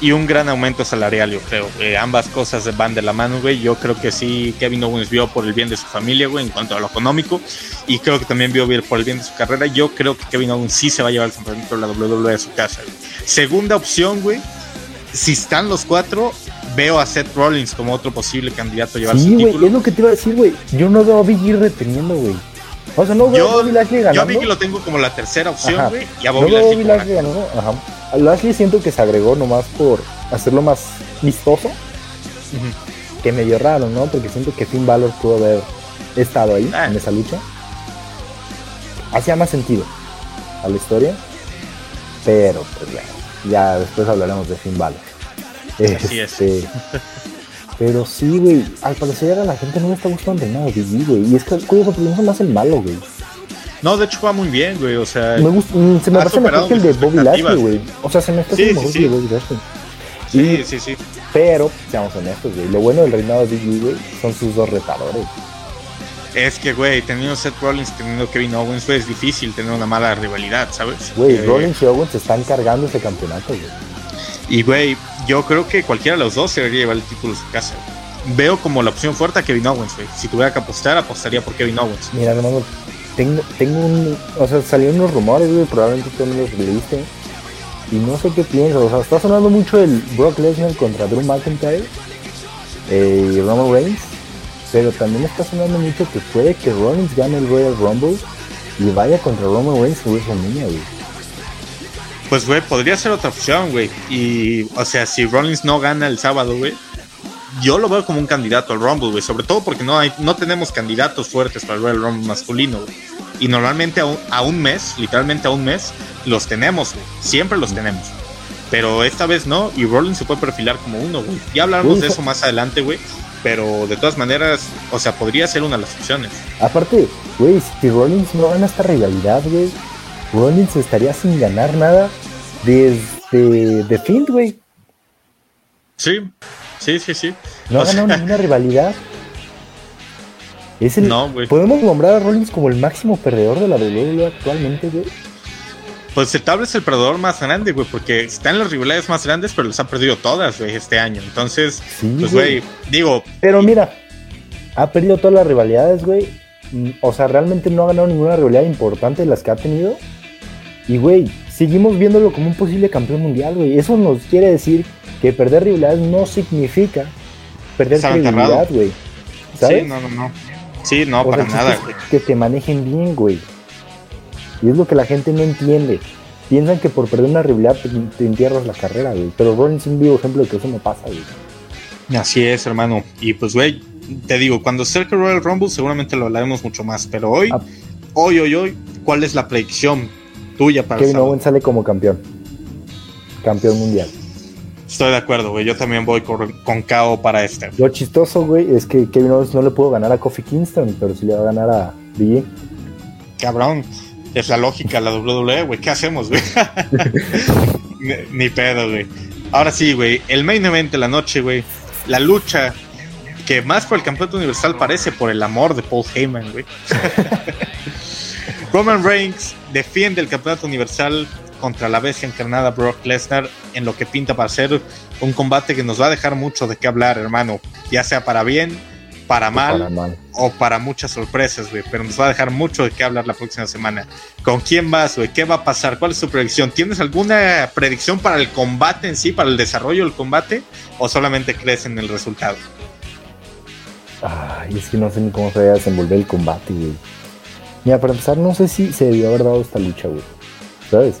Y un gran aumento salarial, yo creo. Eh, ambas cosas van de la mano, güey. Yo creo que sí, Kevin Owens vio por el bien de su familia, güey, en cuanto a lo económico. Y creo que también vio bien por el bien de su carrera. Yo creo que Kevin Owens sí se va a llevar el campeonato de la WWE a su casa, güey. Segunda opción, güey. Si están los cuatro, veo a Seth Rollins como otro posible candidato a llevar Sí, su güey, título. es lo que te iba a decir, güey. Yo no veo a Big reteniendo, güey. O sea, no veo Yo- a Bobby Lashley Yo a ganando. Biggie lo tengo como la tercera opción, güey. Y a no Bobby Lashley Bobby Lashley ganando. Ajá. A Lashley siento que se agregó nomás por hacerlo más vistoso. Que medio raro, ¿no? Porque siento que Finn Balor pudo haber estado ahí Ah. en esa lucha. Hacía más sentido a la historia. Pero, pues bueno, ya después hablaremos de Finn Balor. Así es. [laughs] Pero sí, güey, al parecer a la gente no le está gustando el reinado de E, güey. Y es que curioso, porque no se me hace el malo, güey. No, de hecho va muy bien, güey. O sea, Me gusta, mm, se me parece mejor que el de Bobby Lashley, güey. O sea, se me está Sí, haciendo sí, mejor que el de Bobby Lashley. sí, sí, sí. Pero, seamos honestos, güey. Lo bueno del reinado de Big E, güey, son sus dos retadores. Es que, güey, teniendo Seth Rollins, teniendo Kevin Owens, güey, es difícil tener una mala rivalidad, ¿sabes? Güey, Eh, Rollins y Owens están cargando ese campeonato, güey. Y, güey, yo creo que cualquiera de los dos se debería llevar el título a su casa. Veo como la opción fuerte a Kevin Owens, güey. Si tuviera que apostar, apostaría por Kevin Owens. Mira, hermano, tengo, tengo un. O sea, salieron unos rumores, güey, probablemente tú también los leíste. Y no sé qué piensas. O sea, está sonando mucho el Brock Lesnar contra Drew McIntyre eh, y Roman Reigns. Pero también está sonando mucho que puede que Rollins gane el Royal Rumble y vaya contra Roman Reigns en WrestleMania, güey. Pues, güey, podría ser otra opción, güey. Y, o sea, si Rollins no gana el sábado, güey, yo lo veo como un candidato al Rumble, güey. Sobre todo porque no hay, no tenemos candidatos fuertes para el Royal Rumble masculino, güey. Y normalmente a un, a un mes, literalmente a un mes, los tenemos, güey. Siempre los tenemos. Pero esta vez no, y Rollins se puede perfilar como uno, güey. Ya hablaremos de eso más adelante, güey. Pero de todas maneras, o sea, podría ser una de las opciones. Aparte, güey, si Rollins no gana esta rivalidad, güey, Rollins estaría sin ganar nada desde The Fiend, güey. Sí, sí, sí, sí. No O ha ganado sea- ninguna rivalidad. Es el, No, güey. Podemos nombrar a Rollins como el máximo perdedor de la WWE actualmente, güey. Pues el tal vez el perdedor más grande, güey, porque está en las rivalidades más grandes, pero las ha perdido todas, güey, este año. Entonces, Sí, pues, güey. güey, digo, Pero mira, ha perdido todas las rivalidades, güey. Mm, O sea, realmente no ha ganado ninguna rivalidad importante de las que ha tenido. Y, güey, seguimos viéndolo como un posible campeón mundial, güey. Eso nos quiere decir que perder rivalidades no significa perder credibilidad, güey. ¿Sabes? sí, no, no, no. Sí, no, O para nada, güey. Que te manejen bien, güey. Y es lo que la gente no entiende. Piensan que por perder una rivalidad te, te entierras la carrera, güey. Pero Rollins es un vivo ejemplo de que eso no pasa, güey. Así es, hermano. Y pues, güey, te digo, cuando acerque Royal Rumble, seguramente lo hablaremos mucho más. Pero hoy, Ah. hoy, hoy, hoy, ¿cuál es la predicción tuya para Kevin? Owens sale como campeón. Campeón mundial. Estoy de acuerdo, güey. Yo también voy con, con KO para este. Lo chistoso, güey, es que Kevin Owens no le pudo ganar a Kofi Kingston, pero sí le va a ganar a E. Cabrón. Es la lógica, la WWE, güey. ¿Qué hacemos, güey? [laughs] ni, ni pedo, güey. Ahora sí, güey. El main event de la noche, güey. La lucha que más por el campeonato universal parece por el amor de Paul Heyman, güey. [laughs] Roman Reigns defiende el campeonato universal contra la bestia encarnada Brock Lesnar en lo que pinta para ser un combate que nos va a dejar mucho de qué hablar, hermano. Ya sea para bien, para mal, Para mal. o para muchas sorpresas, güey. Pero nos va a dejar mucho de qué hablar la próxima semana. ¿Con quién vas, güey? ¿Qué va a pasar? ¿Cuál es tu predicción? ¿Tienes alguna predicción para el combate en sí, para el desarrollo del combate? ¿O solamente crees en el resultado? Ay, es que no sé ni cómo se va a desenvolver el combate, güey. Mira, para empezar, no sé si se debió haber dado esta lucha, güey. ¿Sabes?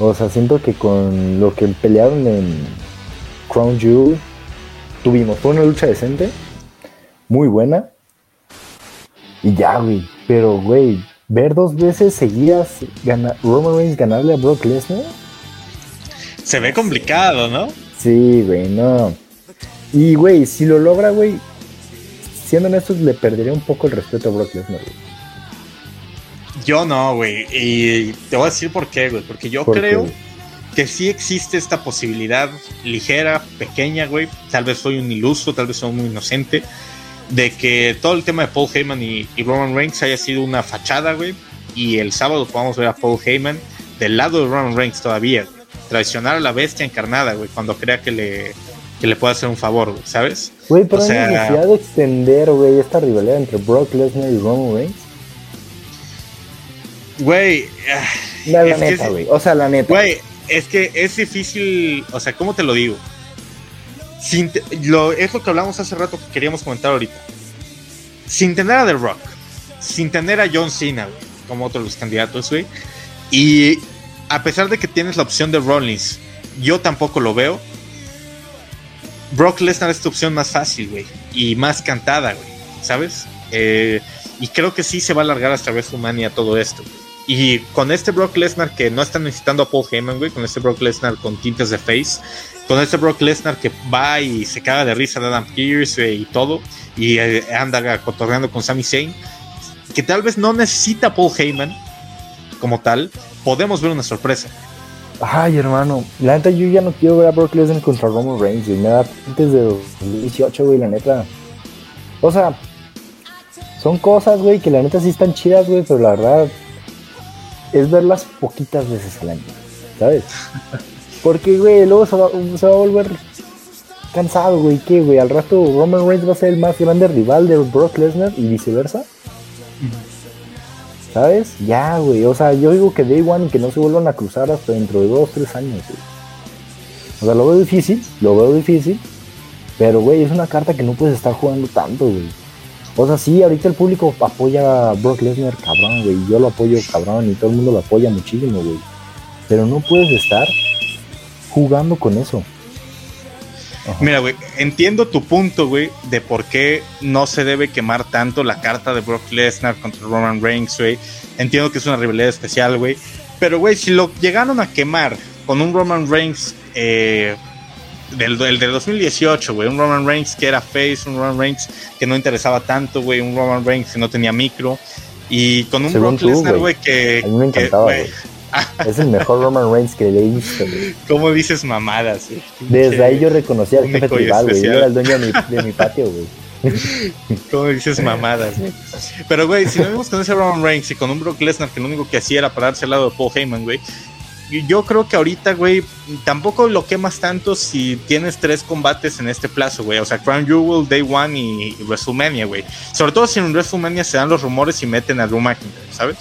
O sea, siento que con lo que pelearon en Crown Jewel tuvimos. Fue una lucha decente, muy buena. Y ya, güey. Pero, güey, ver dos veces seguidas gana- Roman Reigns ganarle a Brock Lesnar. Se ve complicado, ¿no? Sí, güey, no. Y, güey, si lo logra, güey, siendo honestos, le perdería un poco el respeto a Brock Lesnar. Yo no, güey. Y te voy a decir por qué, güey. Porque yo creo que sí existe esta posibilidad ligera, pequeña, güey. Tal vez soy un iluso, tal vez soy muy inocente. De que todo el tema de Paul Heyman y, y Roman Reigns haya sido una fachada, güey. Y el sábado podamos ver a Paul Heyman del lado de Roman Reigns todavía. Traicionar a la bestia encarnada, güey. Cuando crea que le, que le puede hacer un favor, güey. ¿Sabes? Güey, pero O hay sea- necesidad de extender, güey, esta rivalidad entre Brock Lesnar y Roman Reigns. Güey. ah, La, neta, güey. O sea, la neta. Güey, es que es difícil, o sea, ¿cómo te lo digo? Sin te- lo, es lo que hablamos hace rato que queríamos comentar ahorita. Sin tener a The Rock, sin tener a John Cena, güey, como otros de los candidatos, güey. Y a pesar de que tienes la opción de Rollins, yo tampoco lo veo. Brock Lesnar es tu opción más fácil, güey, y más cantada, güey, ¿sabes? Eh, y creo que sí se va a alargar hasta WrestleMania todo esto. Y con este Brock Lesnar que no está necesitando a Paul Heyman, güey, con este Brock Lesnar con tintes de face, con este Brock Lesnar que va y se caga de risa de Adam Pearce y todo, y eh, anda cotorreando con Sami Zayn, que tal vez no necesita a Paul Heyman como tal, podemos ver una sorpresa. Ay, hermano, la neta yo ya no quiero ver a Brock Lesnar contra Roman Reigns, güey. Me da antes de 2018, güey, la neta. O sea, son cosas, güey, que la neta sí están chidas, güey, pero la verdad es verlas poquitas veces al año, ¿sabes? Porque, güey, luego se va, a volver cansado, güey. ¿Qué, güey? Al rato Roman Reigns va a ser el más grande rival de Brock Lesnar y viceversa. ¿Sabes? Ya, güey. O sea, yo digo que Day One y que no se vuelvan a cruzar hasta dentro de dos, tres años. O sea, lo veo difícil, lo veo difícil. Pero, güey, es una carta que no puedes estar jugando tanto, güey. O sea, sí, ahorita el público apoya a Brock Lesnar, cabrón, güey. Yo lo apoyo, cabrón, y todo el mundo lo apoya muchísimo, güey. Pero no puedes estar jugando con eso. Mira, güey, entiendo tu punto, güey, de por qué no se debe quemar tanto la carta de Brock Lesnar contra Roman Reigns, güey. Entiendo que es una rivalidad especial, güey. Pero, güey, si lo llegaron a quemar con un Roman Reigns eh, del, del, 2018, güey, un Roman Reigns que era face, un Roman Reigns que no interesaba tanto, güey, un Roman Reigns que no tenía micro. Y con un Brock Lesnar, güey, que. A mí me encantaba. [laughs] Es el mejor Roman Reigns que le he visto, güey. ¿Cómo dices mamadas, güey? Desde ahí yo reconocía al jefe tribal, güey. Yo era el dueño de mi, de mi patio, güey. [laughs] ¿Cómo dices mamadas, güey? Pero, güey, si no vimos con ese Roman Reigns y con un Brock Lesnar que lo único que hacía era pararse al lado de Paul Heyman, güey. Yo creo que ahorita, güey, tampoco lo quemas tanto si tienes tres combates en este plazo, güey. O sea, Crown Jewel, Day One y WrestleMania, güey. Sobre todo si en WrestleMania se dan los rumores y meten a Drew McIntyre, ¿sabes?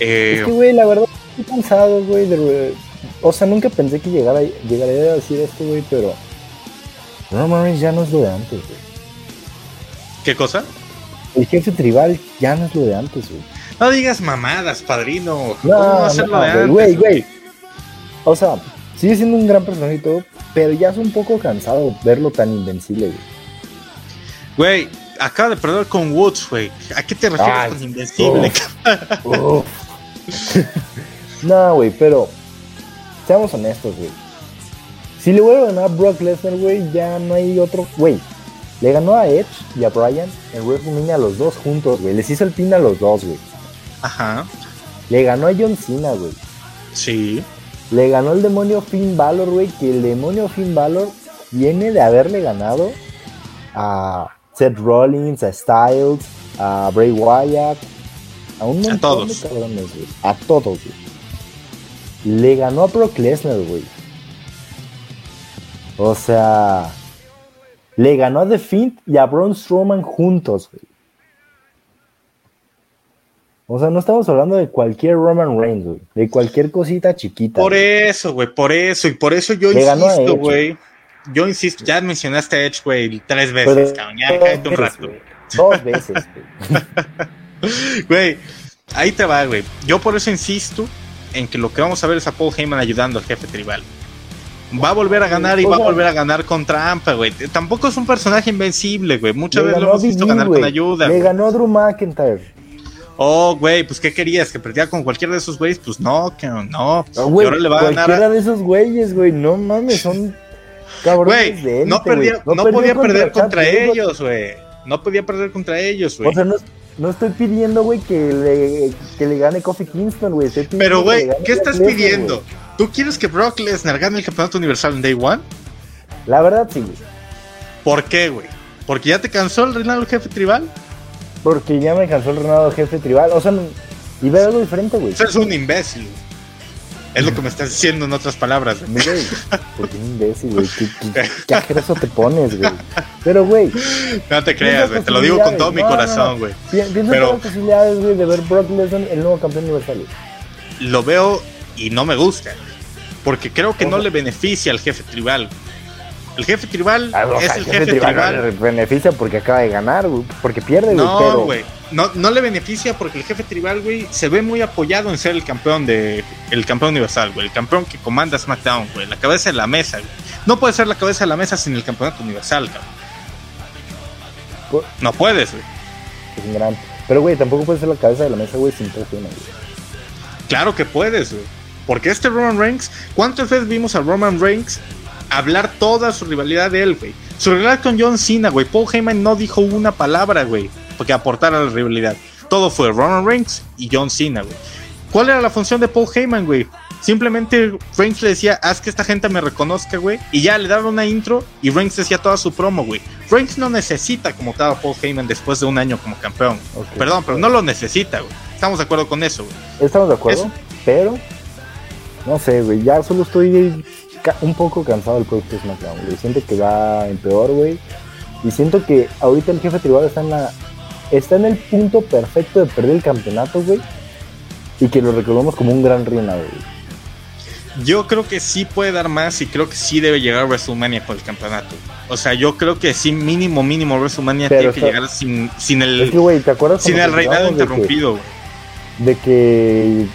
Eh, es que, güey, la verdad estoy cansado, güey. De... O sea, nunca pensé que llegara, llegaría a decir esto, güey, pero Roman Reigns ya no es lo de antes, güey. ¿Qué cosa? El jefe tribal ya no es lo de antes, güey. No digas mamadas, padrino. No, ¿Cómo no, lo de antes? Güey, güey. O sea, sigue siendo un gran personaje y todo, pero ya es un poco cansado verlo tan invencible, güey. Güey, acaba de perder con Woods, güey. ¿A qué te refieres Ay, con invencible? Uf, uf. [laughs] [laughs] no, güey, pero seamos honestos, güey. Si le vuelve a ganar a Brock Lesnar, güey, ya no hay otro. Güey, le ganó a Edge y a Bryan en WrestleMania a los dos juntos, güey. Les hizo el pin a los dos, güey. Ajá. Le ganó a John Cena, güey. Sí. Le ganó el demonio Finn Balor, güey. Que el demonio Finn Balor viene de haberle ganado a Seth Rollins, a Styles, a Bray Wyatt, a un montón a todos. de cabrones, güey. A todos, güey. Le ganó a Brock Lesnar, güey. O sea, le ganó a The Fiend y a Braun Strowman juntos, güey. O sea, no estamos hablando de cualquier Roman Reigns, güey. De cualquier cosita chiquita. Por eso, güey, por eso. Y por eso yo Le insisto, güey. Yo insisto, ya mencionaste a Edge, güey, tres veces, Pero, cabrón. Ya cállate un rato. Dos veces, güey. [laughs] Güey, ahí te va, güey. Yo por eso insisto en que lo que vamos a ver es a Paul Heyman ayudando al jefe tribal. Va a volver a ganar y va a volver a ganar con trampa, güey. Tampoco es un personaje invencible, güey. Muchas veces lo hemos visto ganar con ayuda. Le ganó a Drew McIntyre. Oh, güey, pues ¿qué querías? ¿Que perdiera con cualquiera de esos güeyes? Pues no, que no. Ah, ahora le va a ganar cualquiera a... de esos güeyes, güey. No mames, son [laughs] cabrones Güey, de élite, no, perdía- no podía perder contra ellos, güey. No podía perder contra ellos, güey. O sea, no, no estoy pidiendo, güey, que le, que le gane Kofi Kingston, güey. Pero, güey, ¿qué estás Lesnar, pidiendo? ¿Tú quieres que Brock Lesnar gane el campeonato universal en Day One? La verdad, sí, güey. ¿Por qué, güey? ¿Porque ya te cansó el reinado del jefe tribal? Porque ya me cansó el reinado de jefe tribal. O sea, y ver algo diferente, güey. Eso es un imbécil. Es lo que me estás diciendo en otras palabras. güey. Porque un imbécil, güey. ¿Qué, qué, [laughs] te pones, güey. Pero, güey. No te creas, güey. Te lo digo con todo mi. No, no, corazón, no. güey. Pi- Piensa Pero- las posibilidades, güey, de ver Brock Lesnar el nuevo campeón universal. Lo veo y no me gusta. Porque creo que no le beneficia al jefe tribal. El jefe tribal Ah, es el jefe tribal tribal. no le beneficia porque acaba de ganar, güey. Porque pierde, güey. No, pero- güey. No, no le beneficia porque el jefe tribal, güey, se ve muy apoyado en ser el campeón de el campeón universal, güey, el campeón que comanda SmackDown, güey, la cabeza de la mesa, güey. No puede ser la cabeza de la mesa sin el campeonato universal, cabrón. No puedes, güey. Es un gran. Pero, güey, tampoco puede ser la cabeza de la mesa, güey, sin güey. Claro que puedes, güey. Porque este Roman Reigns, ¿cuántas veces vimos a Roman Reigns hablar toda su rivalidad de él, güey? Su rivalidad con John Cena, güey. Paul Heyman no dijo una palabra, güey, porque aportara a la rivalidad. Todo fue Roman Reigns y John Cena, güey. ¿Cuál era la función de Paul Heyman, güey? Simplemente Reigns le decía, haz que esta gente me reconozca, güey. Y ya le daban una intro y Reigns decía toda su promo, güey. Reigns no necesita como estaba Paul Heyman después de un año como campeón. Perdón, pero no lo necesita, güey. Estamos de acuerdo con eso, güey. Estamos de acuerdo, pero no sé, güey. Ya solo estoy un poco cansado del producto SmackDown, güey. Siento que va en peor, güey. Y siento que ahorita el jefe tribal está en la. Está en el punto perfecto de perder el campeonato, güey. Y que lo recordamos como un gran reinado, güey. Yo creo que sí puede dar más y creo que sí debe llegar a WrestleMania con el campeonato. O sea, yo creo que sí, mínimo, mínimo WrestleMania tiene que llegar sin, sin el, sin el reinado interrumpido. De que,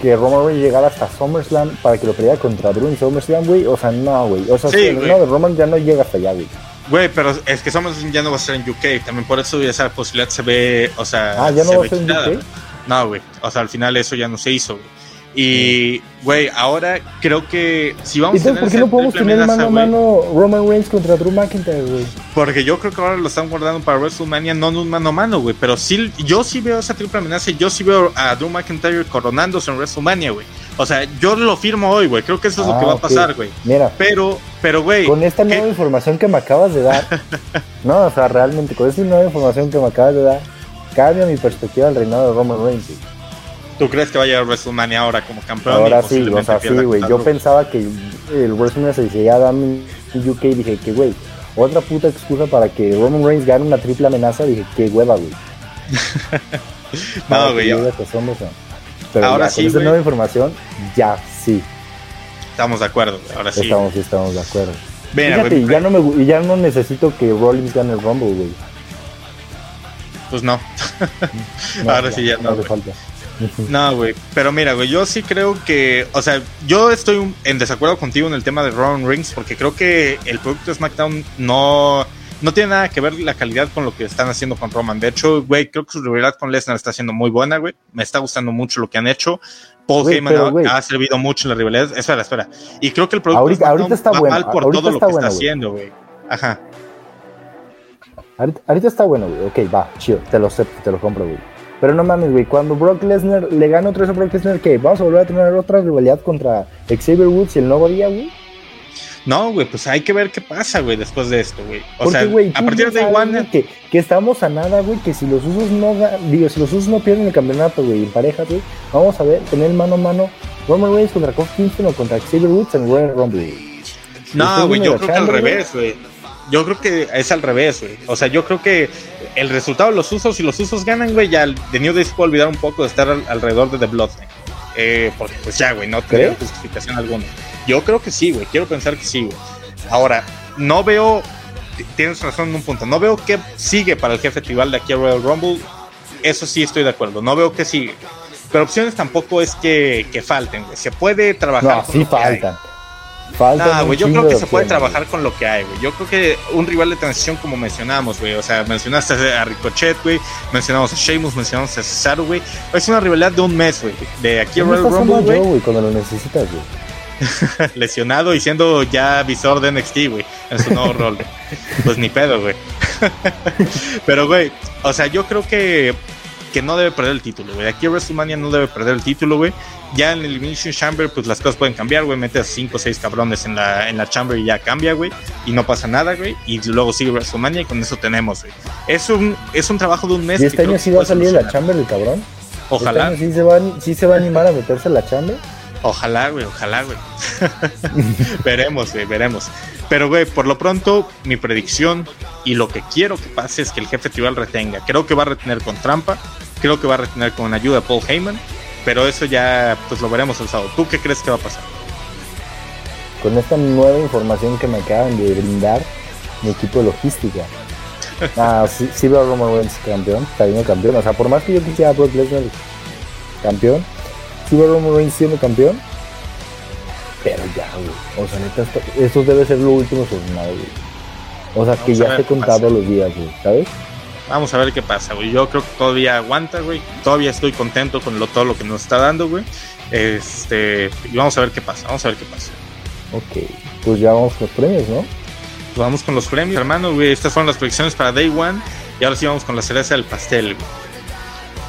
que, Roman Reigns llegara hasta SummerSlam para que lo peleara contra Drew en SummerSlam, güey. O sea, no, güey. O sea, reinado de Roman ya no llega hasta allá, güey. Güey, pero es que SummerSlam ya no va a ser en UK. También por eso esa posibilidad se ve, o sea, ah, ya no va a ser en UK. No, güey. O sea, al final eso ya no se hizo, güey. Y, güey, ahora creo que si vamos a tener. ¿Por qué no podemos tener mano a mano Roman Reigns contra Drew McIntyre, güey? Porque yo creo que ahora lo están guardando para WrestleMania, no en un mano a mano, güey. Pero sí, yo sí veo esa triple amenaza y yo sí veo a Drew McIntyre coronándose en WrestleMania, güey. O sea, yo lo firmo hoy, güey. Creo que eso es lo que ah, va a pasar, güey. Mira. Pero, pero, güey. Con esta nueva información que me acabas de dar. [laughs] no, o sea, realmente, con esta nueva información que me acabas de dar, cambia mi perspectiva del reinado de Roman Reigns. ¿Tú crees que va a llegar WrestleMania ahora como campeón? Ahora sí, o sea, sí, güey. Yo pensaba que el WrestleMania se decía Adam en UK y dije que, güey, otra puta excusa para que Roman Reigns gane una triple amenaza. Dije, qué hueva, güey. [laughs] no, güey. Pero ahora sí, con esta nueva información, ya sí. Estamos de acuerdo, ahora sí. Estamos, estamos de acuerdo. Fíjate, y ya, no me, ya no necesito que Rollins gane el Rumble, güey. Pues no. [laughs] ahora sí ya no. no falta. No, güey. Pero mira, güey, yo sí creo que. O sea, yo estoy en desacuerdo contigo en el tema de Roman Rings porque creo que el producto de SmackDown no. No tiene nada que ver la calidad con lo que están haciendo con Roman. De hecho, güey, creo que su rivalidad con Lesnar está siendo muy buena, güey. Me está gustando mucho lo que han hecho. Paul Heyman ha, servido mucho en la rivalidad. Espera, espera. Y creo que el producto ahorita, ahorita está va mal por todo lo que está haciendo, güey. Ajá. Ahorita, ahorita, está bueno, güey. Ok, va, chido. Te lo acepto, te lo compro, güey. Pero no mames, güey, cuando Brock Lesnar le gana otra vez a Brock Lesnar, ¿qué? ¿Vamos a volver a tener otra rivalidad contra Xavier Woods y el nuevo día, güey? No, güey, pues hay que ver qué pasa, güey, después de esto, güey. O sea, a partir de One... Que, que, estamos a nada, güey, que si los usos no, digo, si los usos no pierden el campeonato, güey, en pareja, güey, vamos a ver, tener mano a mano Roman Reigns contra Kofi Kingston o contra Xavier Woods en Royal Rumble. No, güey, yo creo que al revés, güey. Yo creo que es al revés, güey. O sea, yo creo que el resultado de los usos, si los usos ganan, güey, ya The New Day se puede olvidar un poco de estar alrededor de The Bloodline. Eh, porque pues ya, güey, no tiene justificación alguna. Yo creo que sí, güey, quiero pensar que sí, güey. Ahora, no veo, tienes razón en un punto, no veo qué sigue para el jefe tribal de aquí a Royal Rumble. Eso sí estoy de acuerdo, no veo qué sigue. Pero opciones tampoco es que, que falten, güey. Se puede trabajar. No, sí faltan. Falta güey, yo creo que se puede trabajar con lo que hay, güey. Yo creo que un rival de transición, como mencionamos, güey. O sea, mencionaste a Ricochet, güey. Mencionamos a Sheamus, mencionamos a Cesaro, güey. Es una rivalidad de un mes, güey. De aquí a Royal Rumble, güey. cuando lo necesitas, güey. [laughs] Lesionado y siendo ya visor de NXT, güey. En su nuevo rol. Pues ni pedo, güey. [laughs] Pero, güey, o sea, yo creo que que no debe perder el título, güey. Aquí WrestleMania no debe perder el título, güey. Ya en el Elimination Chamber, pues las cosas pueden cambiar, güey. Metes 5 o 6 cabrones en la, en la Chamber y ya cambia, güey. Y no pasa nada, güey. Y luego sigue WrestleMania y con eso tenemos, güey. Es un, es un trabajo de un mes. ¿Y este año sí va a salir de la Chamber el cabrón? Ojalá. ¿Este sí, se va, ¿Sí se va a animar a meterse en la Chamber? Ojalá, güey, ojalá, güey. [laughs] veremos, güey, veremos. Pero, güey, por lo pronto, mi predicción y lo que quiero que pase es que el jefe tribal retenga. Creo que va a retener con trampa. Creo que va a retener con ayuda de Paul Heyman. Pero eso ya, pues lo veremos el sábado. ¿Tú qué crees que va a pasar? Con esta nueva información que me acaban de brindar, mi equipo de logística. [laughs] Ah, sí, sí veo a Roman Reigns campeón, está bien campeón. O sea, por más que yo quisiera a Brock Lesnar campeón, a Roman Reigns siendo campeón. Pero ya, güey. O sea, neta, esto, debe ser lo último güey. O sea, que ya te he contado los días, güey, ¿sabes? Vamos a ver qué pasa, güey. Yo creo que todavía aguanta, güey. Todavía estoy contento con lo, todo lo que nos está dando, güey. Este, y vamos a ver qué pasa, vamos a ver qué pasa. Ok, pues ya vamos con los premios, ¿no? Pues vamos con los premios, hermano, güey. Estas fueron las predicciones para Day One. Y ahora sí vamos con la cereza del pastel, güey.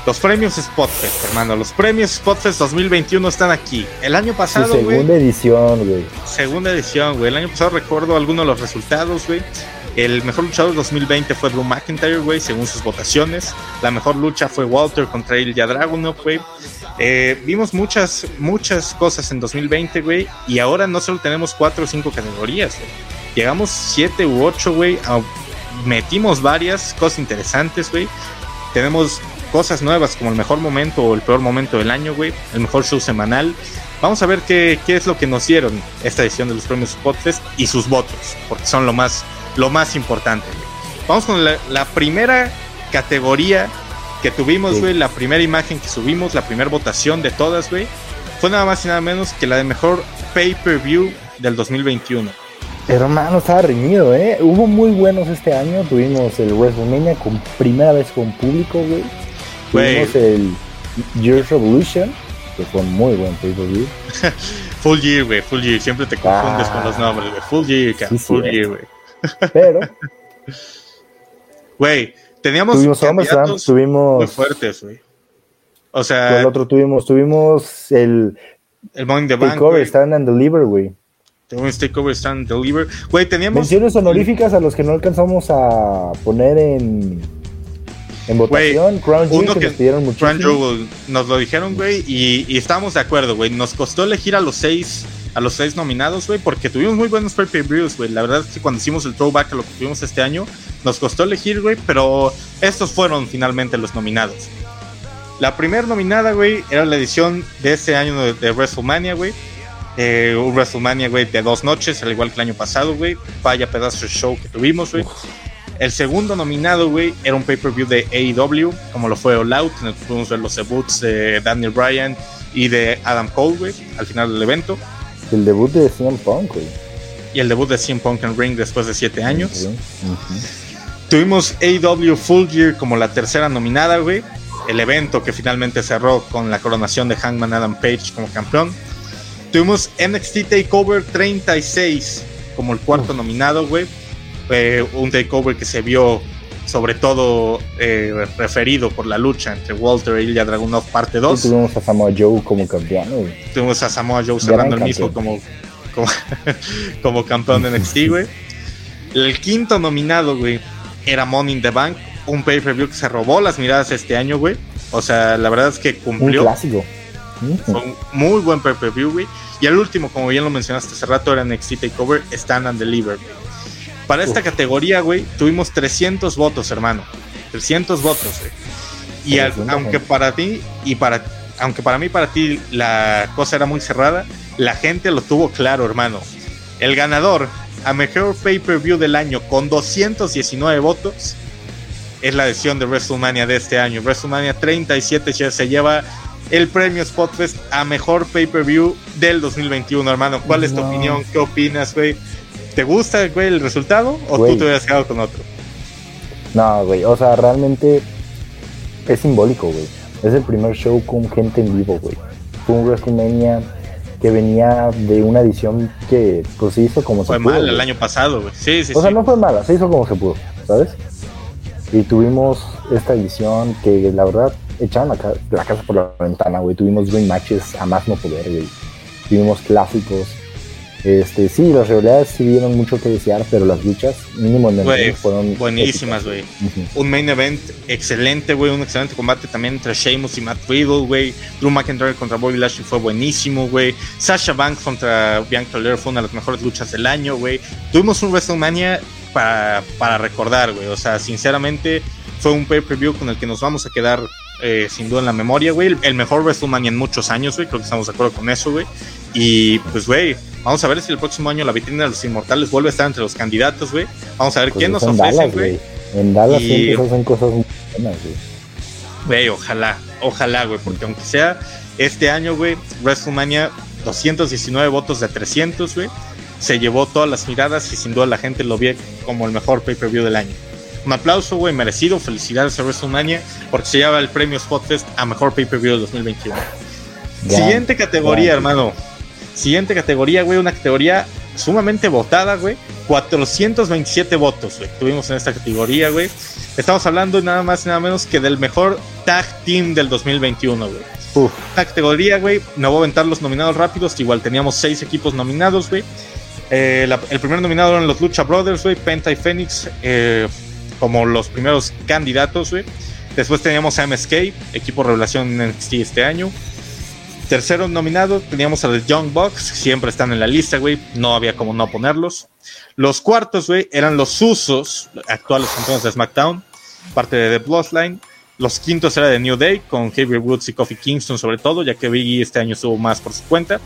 Los premios Spotfest, hermano. Los premios Spotfest 2021 están aquí. El año pasado, segunda edición, güey. Segunda edición, güey. El año pasado recuerdo algunos de los resultados, güey. El mejor luchador 2020 fue Drew McIntyre, güey, según sus votaciones. La mejor lucha fue Walter contra Ilya Dragunov, güey. Eh, vimos muchas, muchas cosas en 2020, güey. Y ahora no solo tenemos cuatro o cinco categorías, güey. Llegamos siete u ocho, güey. Metimos varias cosas interesantes, güey. Tenemos cosas nuevas como el mejor momento o el peor momento del año, güey. El mejor show semanal. Vamos a ver qué, qué es lo que nos dieron esta edición de los premios Spotfest y sus votos, porque son lo más lo más importante, Vamos con la, primera categoría que tuvimos, güey, la primera imagen que subimos, la primera votación de todas, güey, fue nada más y nada menos que la de mejor pay-per-view del 2021. Hermano, estaba reñido, ¿eh? Hubo muy buenos este año. Tuvimos el WrestleMania con primera vez con público, güey. Tuvimos el Year's Revolution, que fue muy buen pay-per-view. [laughs] full Year, güey, Full Year. Siempre te confundes con los ah. nombres, güey. Full Year, Full Year, güey. Pero. [laughs] Güey, teníamos. Tuvimos tuvimos. Muy fuertes, güey. O sea. El otro tuvimos, tuvimos el. El Money the Bank. Takeover Stand and Deliver, güey. Tuvimos Takeover Stand and Deliver. Güey, teníamos. Menciones honoríficas a los que no alcanzamos a poner en. En votación, Crown Jewel, que, nos pidieron muchísimo. Crown Jewel, nos lo dijeron, güey, y, y estábamos de acuerdo, güey. Nos costó elegir a los seis a los seis nominados, güey, porque tuvimos muy buenos pay-per-views, güey. La verdad es que cuando hicimos el throwback a lo que tuvimos este año, nos costó elegir, güey, pero estos fueron finalmente los nominados. La primera nominada, güey, era la edición de este año de, WrestleMania, güey. Eh, un WrestleMania, güey, de dos noches, al igual que el año pasado, güey. Vaya pedazo de show que tuvimos, güey. El segundo nominado, güey, era un pay-per-view de AEW, como lo fue All Out, en el que pudimos ver los debuts de Daniel Bryan y de Adam Cole, güey, al final del evento. El debut de CM Punk, güey. Y el debut de CM Punk en Ring después de siete años. Tuvimos AW Full Gear como la tercera nominada, güey. El evento que finalmente cerró con la coronación de Hangman Adam Page como campeón. Tuvimos NXT Takeover 36 como el cuarto nominado, güey. Un takeover que se vio sobre todo eh, referido por la lucha entre Walter e Ilya Dragunov parte 2. tuvimos a Samoa Joe como campeón. Tuvimos a Samoa Joe cerrando el mismo como, como, [laughs] campeón de NXT, [laughs] güey. El quinto nominado, güey, era Money in the Bank, un pay-per-view que se robó las miradas este año, güey. O sea, la verdad es que cumplió. Un clásico. Fue un muy buen pay-per-view, güey. Y el último, como bien lo mencionaste hace rato, era NXT Takeover Stand and Deliver, para esta categoría, güey, tuvimos 300 votos, hermano. 300 votos, güey. Y aunque para ti y para aunque para mí para ti la cosa era muy cerrada, la gente lo tuvo claro, hermano. El ganador a mejor pay-per-view del año con 219 votos es la edición de WrestleMania de este año. WrestleMania 37 ya se lleva el premio Spotfest a mejor pay-per-view del 2021, hermano. ¿Cuál es tu opinión? ¿Qué opinas, güey? ¿Te gusta, güey, el resultado o tú te hubieras quedado con otro? No, güey, o sea, realmente es simbólico, güey. Es el primer show con gente en vivo, güey. Fue un WrestleMania que venía de una edición que pues se hizo como fue se pudo. Fue mal el año pasado, güey. Sí, sí, o sea, no fue mala, se hizo como se pudo, ¿sabes? Y tuvimos esta edición que la verdad echaron la, la casa por la ventana, güey. Tuvimos dream matches a más no poder, güey. Tuvimos clásicos este, sí, las realidades sí dieron mucho que desear, pero las luchas, mínimo en el fueron buenísimas, güey. Un main event excelente, güey, un excelente combate también entre Sheamus y Matt Riddle, güey. Drew McIntyre contra Bobby Lashley fue buenísimo, güey. Sasha Banks contra Bianca Belair fue una de las mejores luchas del año, güey. Tuvimos un WrestleMania para, para recordar, güey. O sea, sinceramente fue un pay-per-view con el que nos vamos a quedar eh, sin duda en la memoria, güey. El mejor WrestleMania en muchos años, güey. Creo que estamos de acuerdo con eso, güey. Y pues, güey, vamos a ver si el próximo año la vitrina de los inmortales vuelve a estar entre los candidatos, güey. Vamos a ver pues quién nos ofrece, güey. En Dallas siempre hacen cosas muy buenas, güey. Güey, ojalá, ojalá, güey, porque aunque sea este año, güey, WrestleMania, 219 votos de 300, güey, se llevó todas las miradas y sin duda la gente lo vio como el mejor pay-per-view del año. Un aplauso, güey, merecido. Felicidades a WrestleMania porque se lleva el premio Spotfest a mejor pay-per-view de 2021. Siguiente categoría, hermano. Siguiente categoría, güey, una categoría sumamente votada, güey. 427 votos, güey. Tuvimos en esta categoría, güey. Estamos hablando nada más y nada menos que del mejor tag team del 2021, güey. Esta categoría, güey, me voy a aventar los nominados rápidos. Igual teníamos seis equipos nominados, güey. Eh, el primer nominado eran los Lucha Brothers, güey, Penta y Phoenix, eh, como los primeros candidatos, güey. Después teníamos a MSK, equipo revelación en NXT este año. Tercero nominado teníamos a los Young Bucks, siempre están en la lista, güey, no había como no ponerlos. Los cuartos, güey, eran los Usos, actuales campeones de SmackDown, parte de The Bloodline. Los quintos era de New Day, con Xavier Woods y Kofi Kingston sobre todo, ya que Biggie este año estuvo más por su cuenta.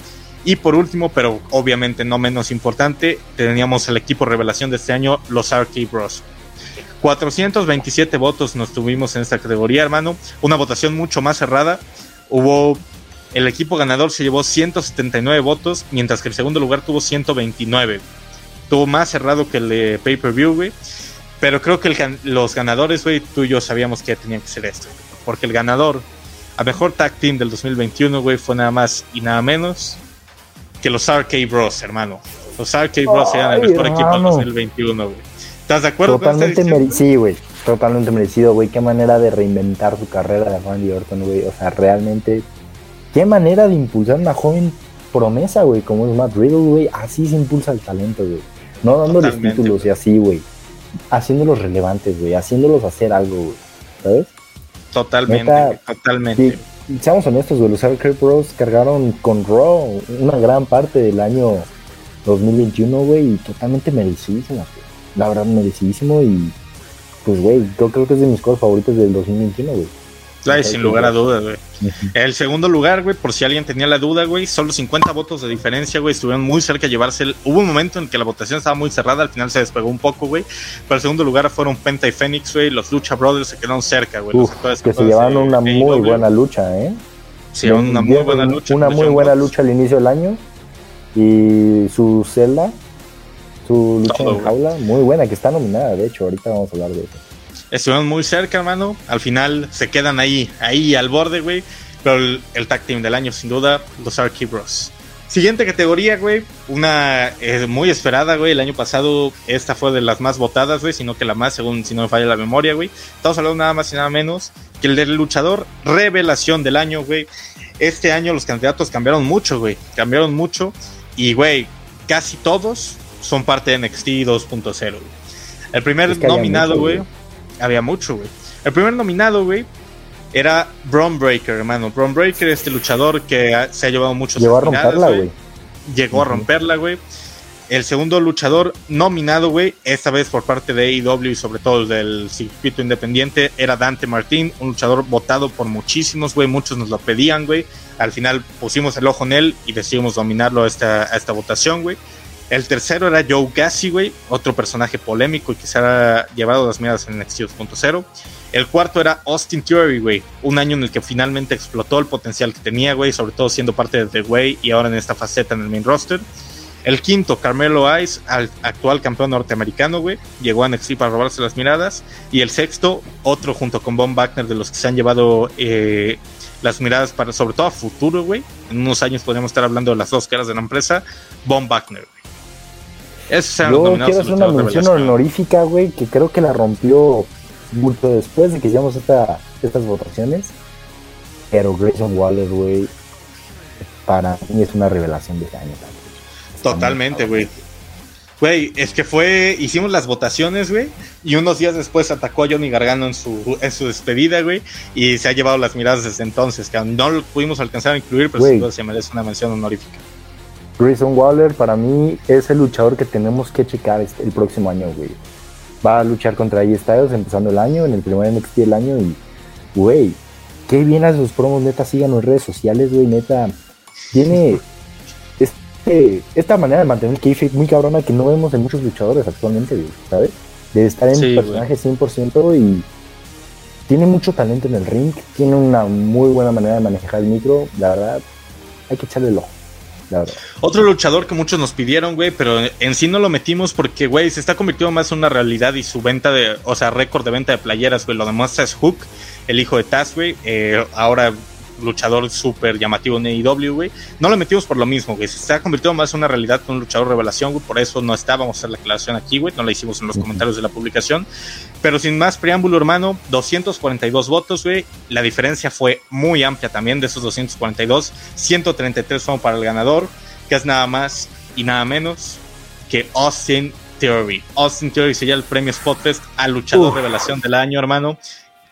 Y por último, pero obviamente no menos importante, teníamos el equipo revelación de este año, los RK Bros. 427 votos nos tuvimos en esta categoría, hermano. Una votación mucho más cerrada. Hubo el equipo ganador se llevó 179 votos, mientras que el segundo lugar tuvo 129. Tuvo más cerrado que el de pay-per-view, güey. Pero creo que los ganadores, güey, tú y yo sabíamos que tenían que ser esto. Porque el ganador a mejor tag team del 2021, güey, fue nada más y nada menos que los RK Bros, hermano. Los RK Bros eran el mejor equipo del 2021, güey. ¿Estás de acuerdo Totalmente con Sí, güey. Totalmente merecido, güey. Qué manera de reinventar su carrera de Randy Orton, güey. O sea, realmente qué manera de impulsar una joven promesa, güey, como es Matt Riddle, güey. Así se impulsa el talento, güey. No dándoles títulos y así, güey. Haciéndolos relevantes, güey. Haciéndolos hacer algo, güey. ¿Sabes? Totalmente, totalmente. seamos honestos, güey. Los Arcade Bros cargaron con Raw una gran parte del año 2021, güey. Y totalmente merecidísimo, güey. La verdad, merecidísimo. Y pues, güey, yo creo que es de mis cosas favoritas del 2021, güey sin lugar a dudas, güey. El segundo lugar, güey, por si alguien tenía la duda, güey, solo 50 votos de diferencia, güey, estuvieron muy cerca de llevarse. El... Hubo un momento en que la votación estaba muy cerrada, al final se despegó un poco, güey. Pero el segundo lugar fueron Penta y Phoenix, güey. Los Lucha Brothers se quedaron cerca, güey. que se llevaron una muy buena lucha, ¿eh? Sí, una muy buena lucha. Una muy buena lucha al inicio del año. Y su celda, su lucha en jaula, muy buena, que está nominada, de hecho, ahorita vamos a hablar de eso estuvieron muy cerca, hermano. Al final se quedan ahí, ahí al borde, güey. Pero el, tag team del año, sin duda, los Arky Bros. Siguiente categoría, güey. Una eh, muy esperada, güey. El año pasado esta fue de las más votadas, güey. Sino que la más, según si no me falla la memoria, güey. Estamos hablando nada más y nada menos que el del luchador revelación del año, güey. Este año los candidatos cambiaron mucho, güey. Cambiaron mucho. Y, güey, casi todos son parte de NXT 2.0, El primer nominado, güey había mucho, güey. El primer nominado, güey, era Braun Breaker, hermano. Braun Breaker, este luchador que se ha llevado muchos Llegó a romperla, güey. Llegó a romperla, güey. El segundo luchador nominado, güey, esta vez por parte de AEW y sobre todo del circuito independiente, era Dante Martín, un luchador votado por muchísimos, güey. Muchos nos lo pedían, güey. Al final pusimos el ojo en él y decidimos dominarlo a esta, a esta votación, güey. El tercero era Joe Gassi, güey, otro personaje polémico y que se ha llevado las miradas en NXT 2.0. El cuarto era Austin Theory, güey, un año en el que finalmente explotó el potencial que tenía, güey, sobre todo siendo parte de The Way y ahora en esta faceta en el main roster. El quinto, Carmelo Ice, al actual campeón norteamericano, güey, llegó a NXT para robarse las miradas. Y el sexto, otro junto con Von Wagner, de los que se han llevado eh, las miradas para, sobre todo a futuro, güey. En unos años podríamos estar hablando de las dos caras de la empresa, Von Wagner. Yo quiero hacer una mención honorífica, güey, que creo que la rompió mucho después de que hicimos esta, estas votaciones. Pero Grayson Waller, güey, para mí es una revelación de este año. Totalmente, güey. Güey, es que fue, hicimos las votaciones, güey, y unos días después atacó a Johnny Gargano en su, en su despedida, güey, y se ha llevado las miradas desde entonces, que no lo pudimos alcanzar a incluir, pero sin duda se merece una mención honorífica. Grayson Waller para mí es el luchador que tenemos que checar este, el próximo año, güey. Va a luchar contra AJ Styles empezando el año, en el primer NXT del año y, güey, qué bien hace sus promos, neta, síganos en redes sociales, güey, neta. Tiene este, esta manera de mantener el muy cabrona que no vemos en muchos luchadores actualmente, güey, ¿sabes? De estar en el personaje 100% y tiene mucho talento en el ring, tiene una muy buena manera de manejar el micro, la verdad, hay que echarle el ojo. Otro luchador que muchos nos pidieron, güey, pero en sí no lo metimos porque, güey, se está convirtiendo más en una realidad y su venta de, o sea, récord de venta de playeras, güey, lo demuestra es Hook, el hijo de Taz, güey. Eh, ahora luchador súper llamativo en AEW, güey. No lo metimos por lo mismo, güey. Se está convirtiendo más en una realidad con un luchador revelación, güey. Por eso no está, vamos a hacer la aclaración aquí, güey. No la hicimos en los comentarios de la publicación. Pero sin más preámbulo, hermano, 242 votos, güey. La diferencia fue muy amplia también de esos 242. 133 fueron para el ganador, que es nada más y nada menos que Austin Theory. Austin Theory sería el premio Spotfest al luchador revelación del año, hermano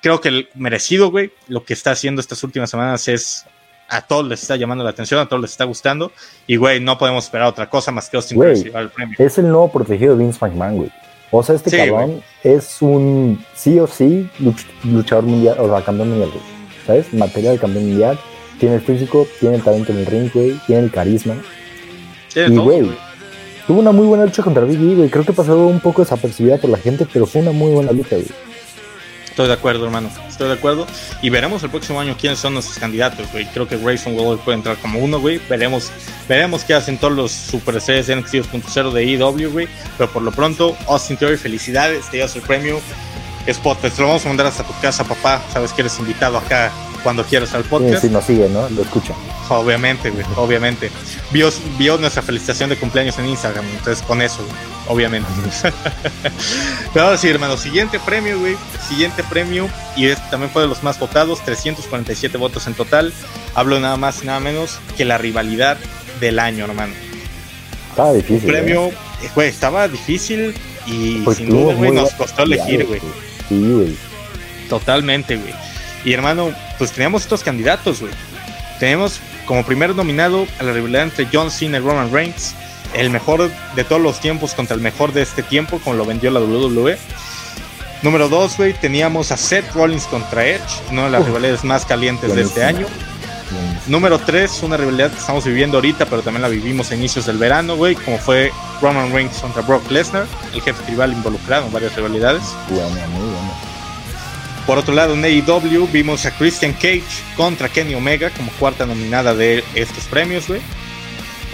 creo que el merecido, güey, lo que está haciendo estas últimas semanas es a todos les está llamando la atención, a todos les está gustando. Y, güey, no podemos esperar otra cosa más que Austin güey, el premio. Es el nuevo protegido de Vince McMahon, güey. O sea, este cabrón es un sí o sí luchador mundial, o sea, campeón mundial, güey. ¿Sabes? Material de campeón mundial. Tiene el físico, tiene el talento en el ring, güey. Tiene el carisma. y, güey, tuvo una muy buena lucha contra Big E, güey. Creo que pasó un poco desapercibida por la gente, pero fue una muy buena lucha, güey. Estoy de acuerdo, hermano. Estoy de acuerdo. Y veremos el próximo año quiénes son nuestros candidatos, güey. Creo que Grayson Waller puede entrar como uno, güey. Veremos, veremos qué hacen todos los Super Series NXT 2.0 de EW, güey. Pero por lo pronto, Austin Theory, felicidades. Te llevas el premio. Spot, te lo vamos a mandar hasta tu casa, papá. Sabes que eres invitado acá cuando quieras al podcast. Sí, nos sigue, ¿no? Lo escucha. Obviamente, güey, obviamente. Vio, vio nuestra felicitación de cumpleaños en Instagram, entonces con eso, obviamente. [laughs] Pero ahora sí, hermano, siguiente premio, güey. Siguiente premio, y este también fue de los más votados, 347 votos en total. Hablo nada más y nada menos que la rivalidad del año, hermano. Estaba difícil. El premio, ¿eh? güey, estaba difícil y pues sin duda, güey, nos costó elegir, güey. Sí, güey. Totalmente, güey. Y hermano, pues teníamos estos candidatos, güey. Tenemos como primer nominado a la rivalidad entre John Cena y Roman Reigns, el mejor de todos los tiempos contra el mejor de este tiempo, como lo vendió la WWE. Número 2, güey, teníamos a Seth Rollins contra Edge, una de las rivalidades más calientes de este año. Número 3, una rivalidad que estamos viviendo ahorita, pero también la vivimos a inicios del verano, güey, como fue Roman Reigns contra Brock Lesnar, el jefe tribal involucrado en varias rivalidades. Bueno, muy bueno. Por otro lado, en AEW vimos a Christian Cage contra Kenny Omega como cuarta nominada de estos premios, güey.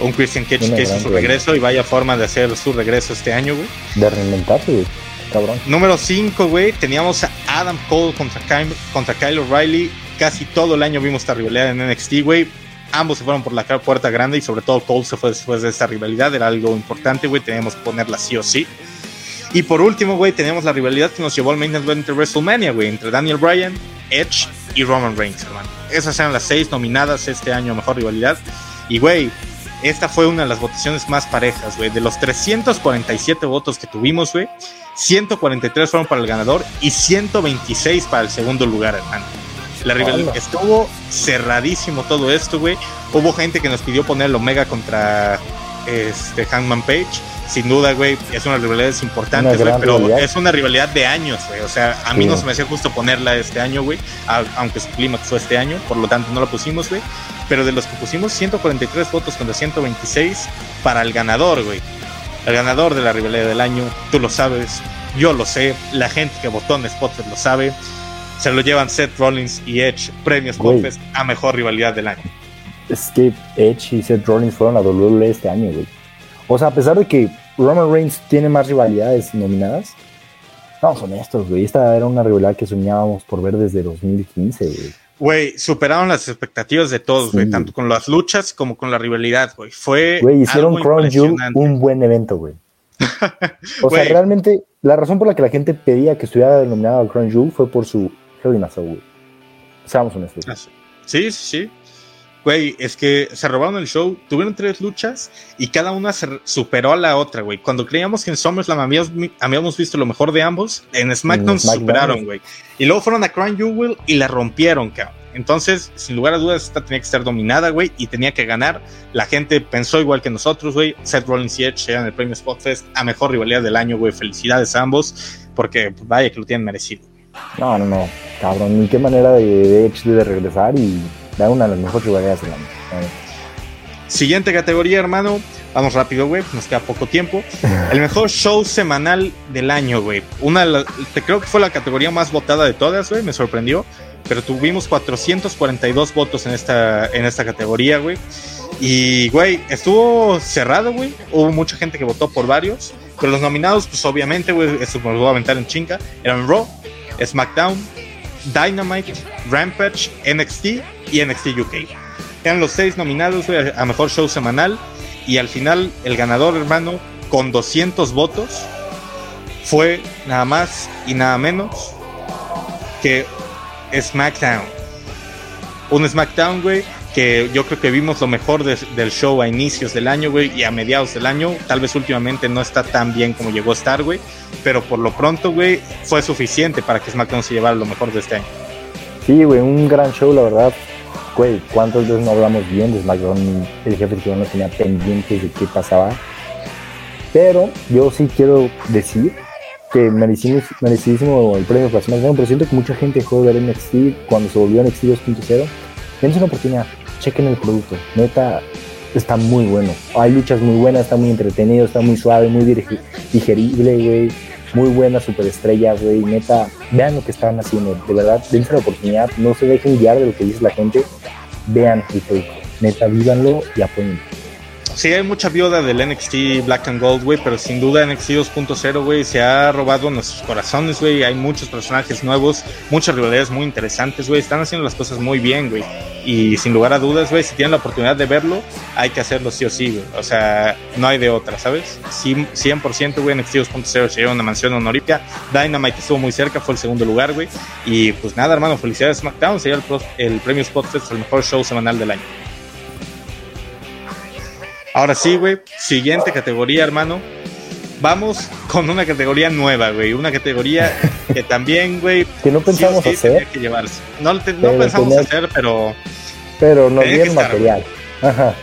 Un Christian Cage que hizo su regreso y vaya forma de hacer su regreso este año, güey. De reinventarse, güey. Cabrón. Número 5, güey. Teníamos a Adam Cole contra, Kyle, contra Kyle O'Reilly. Casi todo el año vimos esta rivalidad en NXT, güey. Ambos se fueron por la puerta grande y sobre todo Cole se fue después de esta rivalidad. Era algo importante, güey. Teníamos que ponerla sí o sí. Y por último, güey, tenemos la rivalidad que nos llevó al main event de WrestleMania, güey, entre Daniel Bryan, Edge y Roman Reigns, hermano. Esas eran las seis nominadas este año a mejor rivalidad. Y, güey, esta fue una de las votaciones más parejas, güey. De los 347 votos que tuvimos, güey, 143 fueron para el ganador y 126 para el segundo lugar, hermano. La rivalidad estuvo cerradísimo todo esto, güey. Hubo gente que nos pidió poner el Omega contra este Hangman Page sin duda, güey, es una rivalidad importante, güey, pero es una rivalidad de años, güey. O sea, a mí no se me hacía justo ponerla este año, güey, aunque su clímax fue este año, por lo tanto no la pusimos, güey. Pero de los que pusimos 143 votos contra 126 para el ganador, güey. El ganador de la rivalidad del año, tú lo sabes, yo lo sé, la gente que votó en Spotfest lo sabe. Se lo llevan Seth Rollins y Edge, premios Spotfest a mejor rivalidad del año. Es que Edge y Seth Rollins fueron a WWE este año, güey. O sea, a pesar de que Roman Reigns tiene más rivalidades nominadas. Vamos honestos, güey. Esta era una rivalidad que soñábamos por ver desde 2015, güey. Güey, superaron las expectativas de todos, güey, tanto con las luchas como con la rivalidad, güey. Fue. Güey, hicieron Crown Jewel un buen evento, güey. [laughs] o sea, realmente, la razón por la que la gente pedía que estuviera denominado Crown Jewel fue por su Hell in a güey. Seamos honestos. Ah, sí, sí, sí. Güey, es que se robaron el show, tuvieron tres luchas y cada una se superó a la otra, güey. Cuando creíamos que en SummerSlam habíamos, habíamos visto lo mejor de ambos, en SmackDown, se superaron, güey. Y luego fueron a Crown Jewel y la rompieron, cabrón. Entonces, sin lugar a dudas, esta tenía que estar dominada, güey, y tenía que ganar. La gente pensó igual que nosotros, güey. Seth Rollins y Edge eran el premio Spotfest a mejor rivalidad del año, güey. Felicidades a ambos, porque pues, vaya que lo tienen merecido. No, no, no, cabrón. Ni qué manera de, de Edge de regresar y una de las mejores rivalidades del año. Siguiente categoría, hermano. Vamos rápido, güey. Nos queda poco tiempo. El mejor show semanal del año, güey. Una te creo que fue la categoría más votada de todas, güey. Me sorprendió. Pero tuvimos 442 votos en esta, en esta categoría, güey. Y, güey, estuvo cerrado, güey. Hubo mucha gente que votó por varios. Pero los nominados, pues obviamente, güey, eso me lo voy a aventar en chinga. Eran Raw, SmackDown, Dynamite, Rampage, NXT y NXT UK. Eran los seis nominados a mejor show semanal. Y al final, el ganador, hermano, con 200 votos, fue nada más y nada menos que SmackDown. Un SmackDown, güey, que yo creo que vimos lo mejor del show a inicios del año, güey, y a mediados del año. Tal vez últimamente no está tan bien como llegó a estar, güey, pero por lo pronto, güey, fue suficiente para que SmackDown se llevara lo mejor de este año. Sí, güey, un gran show, la verdad. Güey, ¿cuántas veces no hablamos bien de SmackDown? El jefe de no tenía pendientes de qué pasaba. Pero yo sí quiero decir que merecidísimo el premio para SmackDown, pero siento que mucha gente dejó de ver NXT cuando se volvió NXT 2.0. Dense una oportunidad, chequen el producto, neta, está muy bueno. Hay luchas muy buenas, está muy entretenido, está muy suave, muy digerible, güey. Muy buena superestrella, güey. Neta, vean lo que están haciendo. De verdad, dense la oportunidad. No se dejen guiar de lo que dice la gente. Vean el producto. Neta, vívanlo y apoyen. Sí, hay mucha viuda del NXT Black and Gold, güey, pero sin duda NXT 2.0, güey, se ha robado nuestros corazones, güey. Hay muchos personajes nuevos, muchas rivalidades muy interesantes, güey. Están haciendo las cosas muy bien, güey. Y sin lugar a dudas, güey, si tienen la oportunidad de verlo, hay que hacerlo sí o sí, güey. O sea, no hay de otra, ¿sabes? 100%, güey, NXT 2.0 se lleva una mansión honorífica. Dynamite estuvo muy cerca, fue el segundo lugar, güey. Y pues nada, hermano, felicidades SmackDown, se lleva el, el premio Spotfest, el mejor show semanal del año. Ahora sí, güey. Siguiente categoría, hermano. Vamos con una categoría nueva, güey. Una categoría que [laughs] también, güey. Que no pensamos hacer. que llevarse. No, pensamos hacer, pero. Pero nos dieron material. Ajá.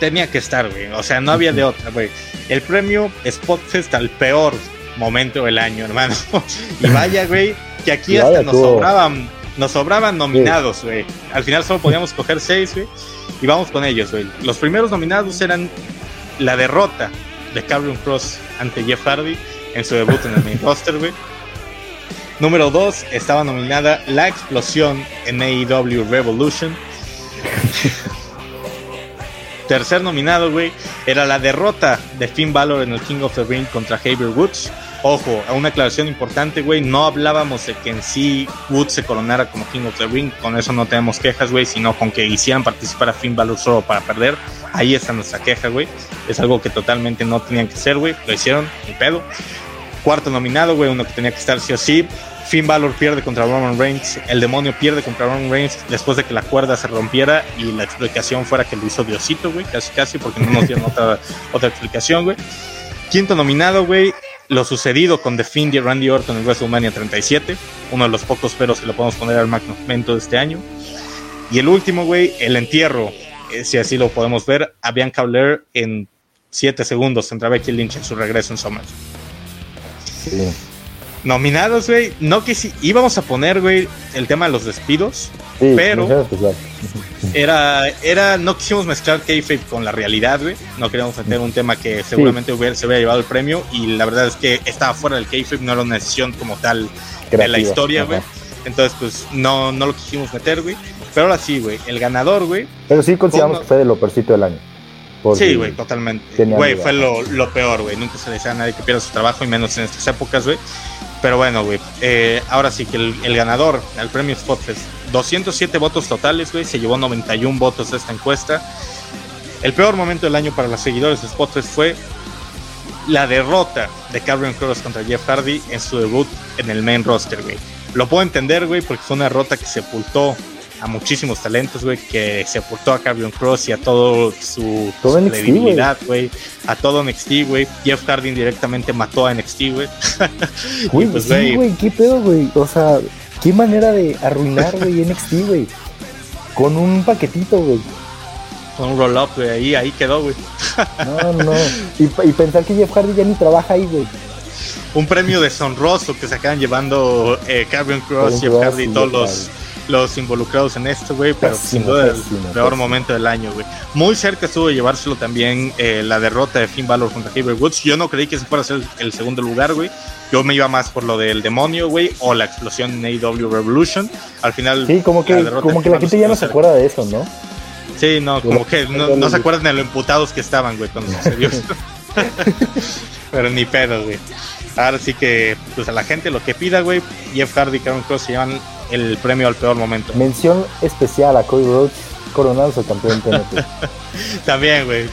Tenía que estar, güey. O sea, no había de otra, güey. El premio Spotfest al peor momento del año, hermano. [laughs] y vaya, güey, que aquí hasta nos sobraban, nos sobraban nominados, güey. Al final solo podíamos coger seis, güey. Y vamos con ellos, güey. Los primeros nominados eran la derrota de Cameron Cross ante Jeff Hardy en su debut en el main roster, güey. Número 2 estaba nominada La Explosión en AEW Revolution. Tercer nominado, güey, era la derrota de Finn Balor en el King of the Ring contra Xavier Woods. Ojo, a una aclaración importante, güey, no hablábamos de que en sí Woods se coronara como King of the Ring, con eso no tenemos quejas, güey, sino con que hicieran participar a Finn Balor solo para perder. Ahí está nuestra queja, güey. Es algo que totalmente no tenían que hacer, güey. Lo hicieron, ni pedo. Cuarto nominado, güey, uno que tenía que estar sí o sí. Finn Balor pierde contra Roman Reigns, el demonio pierde contra Roman Reigns después de que la cuerda se rompiera y la explicación fuera que lo hizo Diosito, güey, casi casi, porque no nos dieron otra, [laughs] otra explicación, güey. Quinto nominado, güey, lo sucedido con The Fiend y Randy Orton en WrestleMania 37, uno de los pocos peros que le podemos poner al momento de este año. Y el último, güey, el entierro, eh, si así lo podemos ver, a Bianca Blair en 7 segundos contra Becky Lynch en su regreso en SummerSlam. Sí. Nominados, güey. No que si íbamos a poner, güey, el tema de los despidos, pero era, era, no quisimos mezclar kayfabe con la realidad, güey. No queríamos meter un tema que seguramente hubiera, se hubiera llevado el premio y la verdad es que estaba fuera del kayfabe, no era una decisión como tal de la historia, güey. Entonces, pues no, no lo quisimos meter, güey. Pero ahora sí, güey, el ganador, güey. Pero sí consideramos que fue de lo percito del año. Sí, güey, totalmente. Güey, fue lo, lo peor, güey. Nunca se le desea a nadie que pierda su trabajo, y menos en estas épocas, güey. Pero bueno, güey. Eh, ahora sí que el, ganador al premio Spotfest, 207 votos totales, güey. Se llevó 91 votos de esta encuesta. El peor momento del año para los seguidores de Spotfest fue la derrota de Cameron Cross contra Jeff Hardy en su debut en el main roster, güey. Lo puedo entender, güey, porque fue una derrota que sepultó a muchísimos talentos, güey, que se aportó a Carrion Cross y a todo su, credibilidad, güey, a todo NXT, güey. Jeff Hardy directamente mató a NXT, güey. [laughs] Güey, pues, sí, güey, qué pedo, güey. O sea, qué manera de arruinar, güey, [laughs] NXT, güey. Con un paquetito, güey. Con un roll-up, güey, ahí, ahí quedó, güey. no, no. Y, y pensar que Jeff Hardy ya ni trabaja ahí, güey un premio deshonroso que se acaban llevando eh, Cross, Jeff Hardy y todos los los involucrados en esto, güey, pero sin duda el peor momento del año, güey. Muy cerca estuvo de llevárselo también eh, la derrota de Finn Balor contra Xavier Woods. Yo no creí que se fuera a ser el segundo lugar, güey. Yo me iba más por lo del demonio, güey, o la explosión en AEW Revolution. Al final, sí, como que la, como que la gente ya no se acuerda de eso, ¿no? Sí, no, como que no, se acuerdan de lo imputados que estaban, güey, cuando sucedió [laughs] Pero ni pedo, güey. Ahora sí que, pues a la gente lo que pida, güey, Jeff Hardy y Karen Cross se llevan el premio al peor momento. Mención especial a Cody Rhodes coronándose campeón TNT. [laughs] También, güey.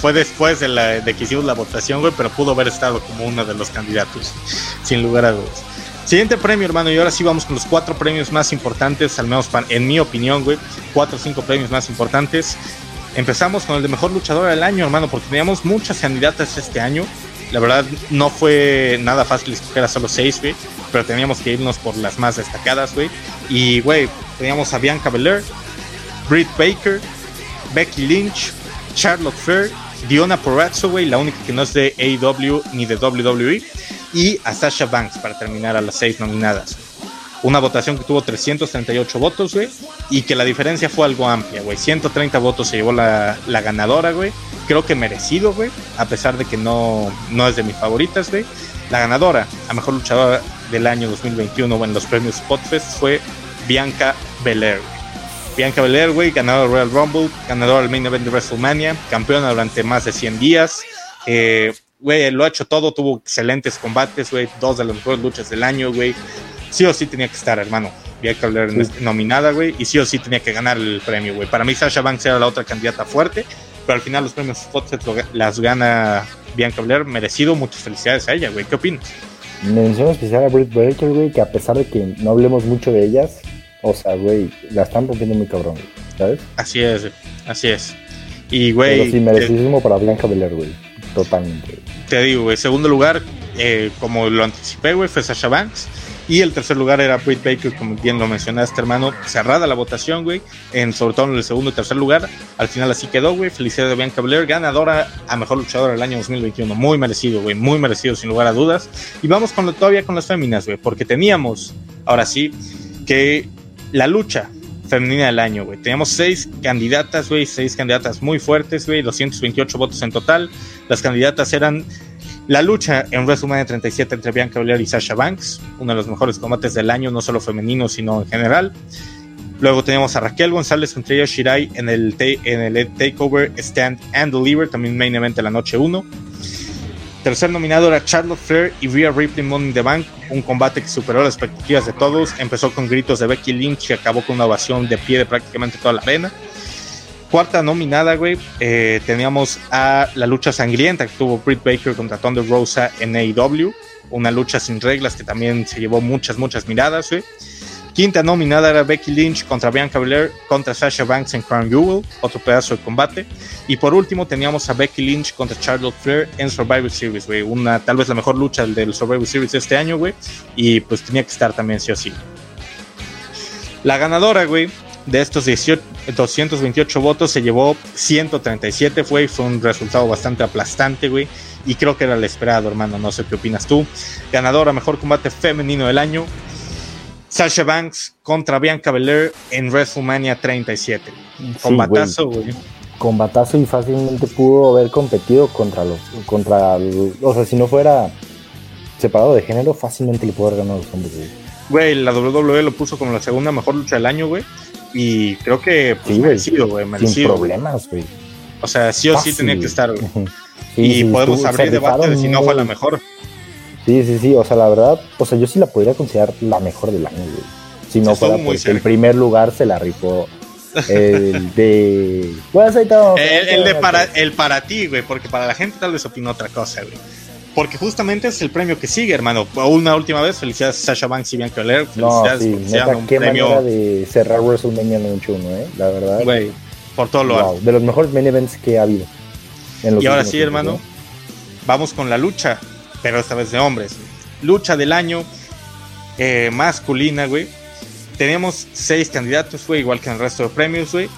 Fue después de, la, de que hicimos la votación, güey, pero pudo haber estado como uno de los candidatos, [laughs] sin lugar a dudas. Siguiente premio, hermano, y ahora sí vamos con los cuatro premios más importantes, al menos en mi opinión, güey. Cuatro o cinco premios más importantes. Empezamos con el de mejor luchador del año, hermano, porque teníamos muchas candidatas este año. La verdad, no fue nada fácil escoger a solo seis, güey, pero teníamos que irnos por las más destacadas, güey. Y, güey, teníamos a Bianca Belair, Britt Baker, Becky Lynch, Charlotte Flair, Diona Porrazzo, güey, la única que no es de AEW ni de WWE y a Sasha Banks para terminar a las seis nominadas. Una votación que tuvo 338 votos, güey, y que la diferencia fue algo amplia, güey. 130 votos se llevó la, la ganadora, güey. Creo que merecido, güey, a pesar de que no, no es de mis favoritas, güey. La ganadora, a mejor luchadora del año 2021 en los premios Spotfest fue Bianca Belair. Bianca Belair, güey, ganadora del Royal Rumble, ganadora del Main Event de WrestleMania, campeona durante más de 100 días. Eh, güey, lo ha hecho todo, tuvo excelentes combates, güey, dos de las mejores luchas del año, güey. Sí o sí tenía que estar, hermano. Bianca Belair nominada, güey, y sí o sí tenía que ganar el premio, güey. Para mí Sasha Banks era la otra candidata fuerte, pero al final los premios Spotset las gana Bianca Belair, merecido, muchas felicidades a ella, güey. ¿Qué opinas? Mención especial a Britt Baker, güey, que a pesar de que no hablemos mucho de ellas, o sea, güey, la están rompiendo muy cabrón, ¿sabes? Así es, así es. Y, güey. Pero sí, merecidísimo para Bianca Belair, güey. Totalmente. Te digo, güey, segundo lugar, eh, como lo anticipé, güey, fue Sasha Banks. Y el tercer lugar era Britt Baker, como bien lo mencionaste, hermano. Cerrada la votación, güey. En, sobre todo en el segundo y tercer lugar. Al final así quedó, güey. Felicidades de Bianca Belair, ganadora a mejor luchadora del año 2021. Muy merecido, güey. Muy merecido, sin lugar a dudas. Y vamos con todavía con las féminas, güey. Porque teníamos, ahora sí, que la lucha femenina del año, güey. Teníamos seis candidatas, güey, seis candidatas muy fuertes, güey, 228 votos en total. Las candidatas eran la lucha en WrestleMania 37 entre Bianca Belair y Sasha Banks, uno de los mejores combates del año, no solo femenino, sino en general. Luego teníamos a Raquel González contra Io Shirai en el, en el Takeover Stand and Deliver, también main event de la noche 1. Tercer nominado era Charlotte Flair y Rhea Ripley Money the Bank, un combate que superó las expectativas de todos. Empezó con gritos de Becky Lynch y acabó con una ovación de pie de prácticamente toda la arena. Cuarta nominada, güey, eh, teníamos a la lucha sangrienta que tuvo Britt Baker contra Thunder Rosa en AEW, una lucha sin reglas que también se llevó muchas, muchas miradas, güey. Quinta nominada era Becky Lynch contra Bianca Belair contra Sasha Banks en Crown Jewel, otro pedazo de combate. Y por último teníamos a Becky Lynch contra Charlotte Flair en Survivor Series, güey. Una, tal vez la mejor lucha del Survivor Series de este año, güey. Y pues tenía que estar también sí o sí. La ganadora, güey, de estos 18, 228 votos se llevó 137, güey. Fue un resultado bastante aplastante, güey. Y creo que era el esperado, hermano. No sé qué opinas tú. Ganadora, mejor combate femenino del año. Sasha Banks contra Bianca Belair en WrestleMania 37. Combatazo, güey. Combatazo y fácilmente pudo haber competido contra los, contra o sea, si no fuera separado de género, fácilmente le pudo haber ganado los hombres, güey. Güey, la WWE lo puso como la segunda mejor lucha del año, güey. Y creo que pues, sí, merecido, güey, Sin problemas, güey. O sea, sí o sí tenía que estar, güey. y podemos abrir debate de si no fue la mejor. Sí, sí, sí, o sea, la verdad, o sea, yo sí la podría considerar la mejor del año, güey. Si no fuera porque el primer lugar se la rifó el de. Pues el, de para, el para ti, güey, porque para la gente tal vez opina otra cosa, güey. Porque justamente es el premio que sigue, hermano. Una última vez, felicidades a Sasha Banks y Bianca Belair. Felicidades no, sí, neta, qué premio... manera de cerrar WrestleMania 91, ¿eh? La verdad. Güey, por todo lo wow, De los mejores main events que ha habido. y ahora sí, hermano, vamos con la lucha pero esta vez de hombres. Lucha del año eh, masculina, güey. Tenemos seis candidatos, güey, igual que en el resto de premios, güey.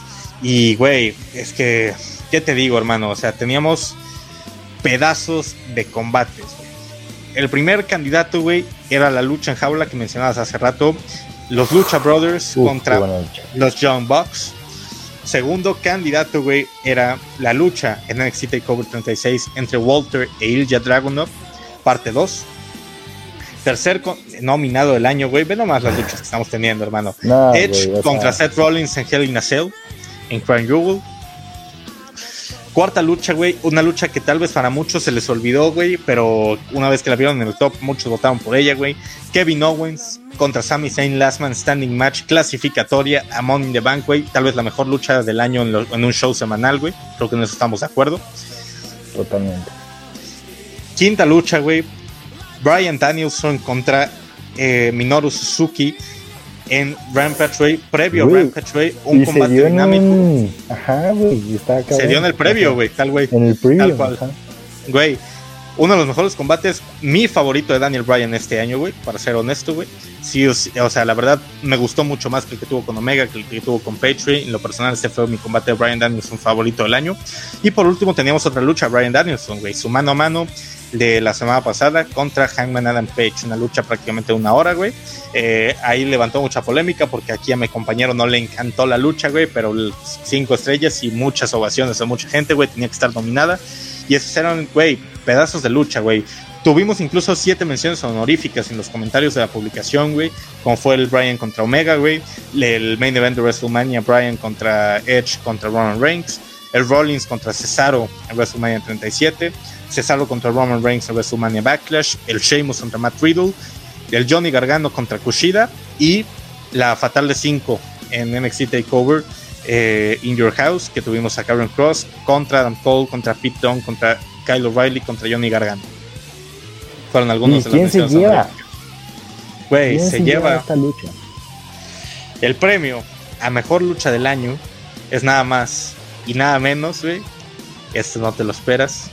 Y, güey, es que, ¿qué te digo, hermano? O sea, teníamos pedazos de combates. El primer candidato, güey, era la lucha en jaula que mencionabas hace rato. Los Lucha Brothers contra los Young Bucks. Segundo candidato, güey, era la lucha en NXT TakeOver 36 entre Walter e Ilja Dragunov parte 2. Tercer nominado del año, güey. Ve nomás las luchas que estamos teniendo, hermano. Edge contra Seth Rollins en Hell in a Cell. en Crown Jewel. Cuarta lucha, güey. Una lucha que tal vez para muchos se les olvidó, güey. Pero una vez que la vieron en el top, muchos votaron por ella, güey. Kevin Owens contra Sami Zayn Last Man Standing Match clasificatoria a Money in the Bank, güey. Tal vez la mejor lucha del año en, un show semanal, güey. Creo que en eso estamos de acuerdo. Totalmente. Quinta lucha, güey. Brian Danielson contra eh, Minoru Suzuki en Rampage previo a Rampage un combate dinámico. Ajá, güey, Se dio en el previo, güey, tal güey. En el previo, Güey, uno de los mejores combates, mi favorito de Daniel Bryan este año, güey, para ser honesto, güey. Sí, o sea, la verdad me gustó mucho más que el que tuvo con Omega, que el que tuvo con Patriot. En lo personal, este fue mi combate de Bryan Danielson favorito del año. Y por último, teníamos otra lucha, Bryan Danielson, güey, su mano a mano de la semana pasada contra Hangman Adam Page, una lucha prácticamente de una hora, güey. Eh, ahí levantó mucha polémica porque aquí a mi compañero no le encantó la lucha, güey, pero cinco estrellas y muchas ovaciones a mucha gente, güey, tenía que estar dominada. Y esos eran, güey, pedazos de lucha, güey. Tuvimos incluso siete menciones honoríficas en los comentarios de la publicación, güey. Como fue el Brian contra Omega, güey. El main event de WrestleMania, Brian contra Edge contra Roman Reigns. El Rollins contra Cesaro en WrestleMania 37 Cesaro contra Roman Reigns en WrestleMania Backlash, el Sheamus contra Matt Riddle, el Johnny Gargano contra Kushida y la Fatal de 5 en NXT TakeOver eh, In Your House, que tuvimos a Karen Cross contra Adam Cole, contra Pete Dunne, contra Kyle O'Reilly, contra Johnny Gargano. Fueron algunos de los quién se lleva? Güey, se, lleva esta lucha? El premio a mejor lucha del año es nada más y nada menos, güey. Esto no te lo esperas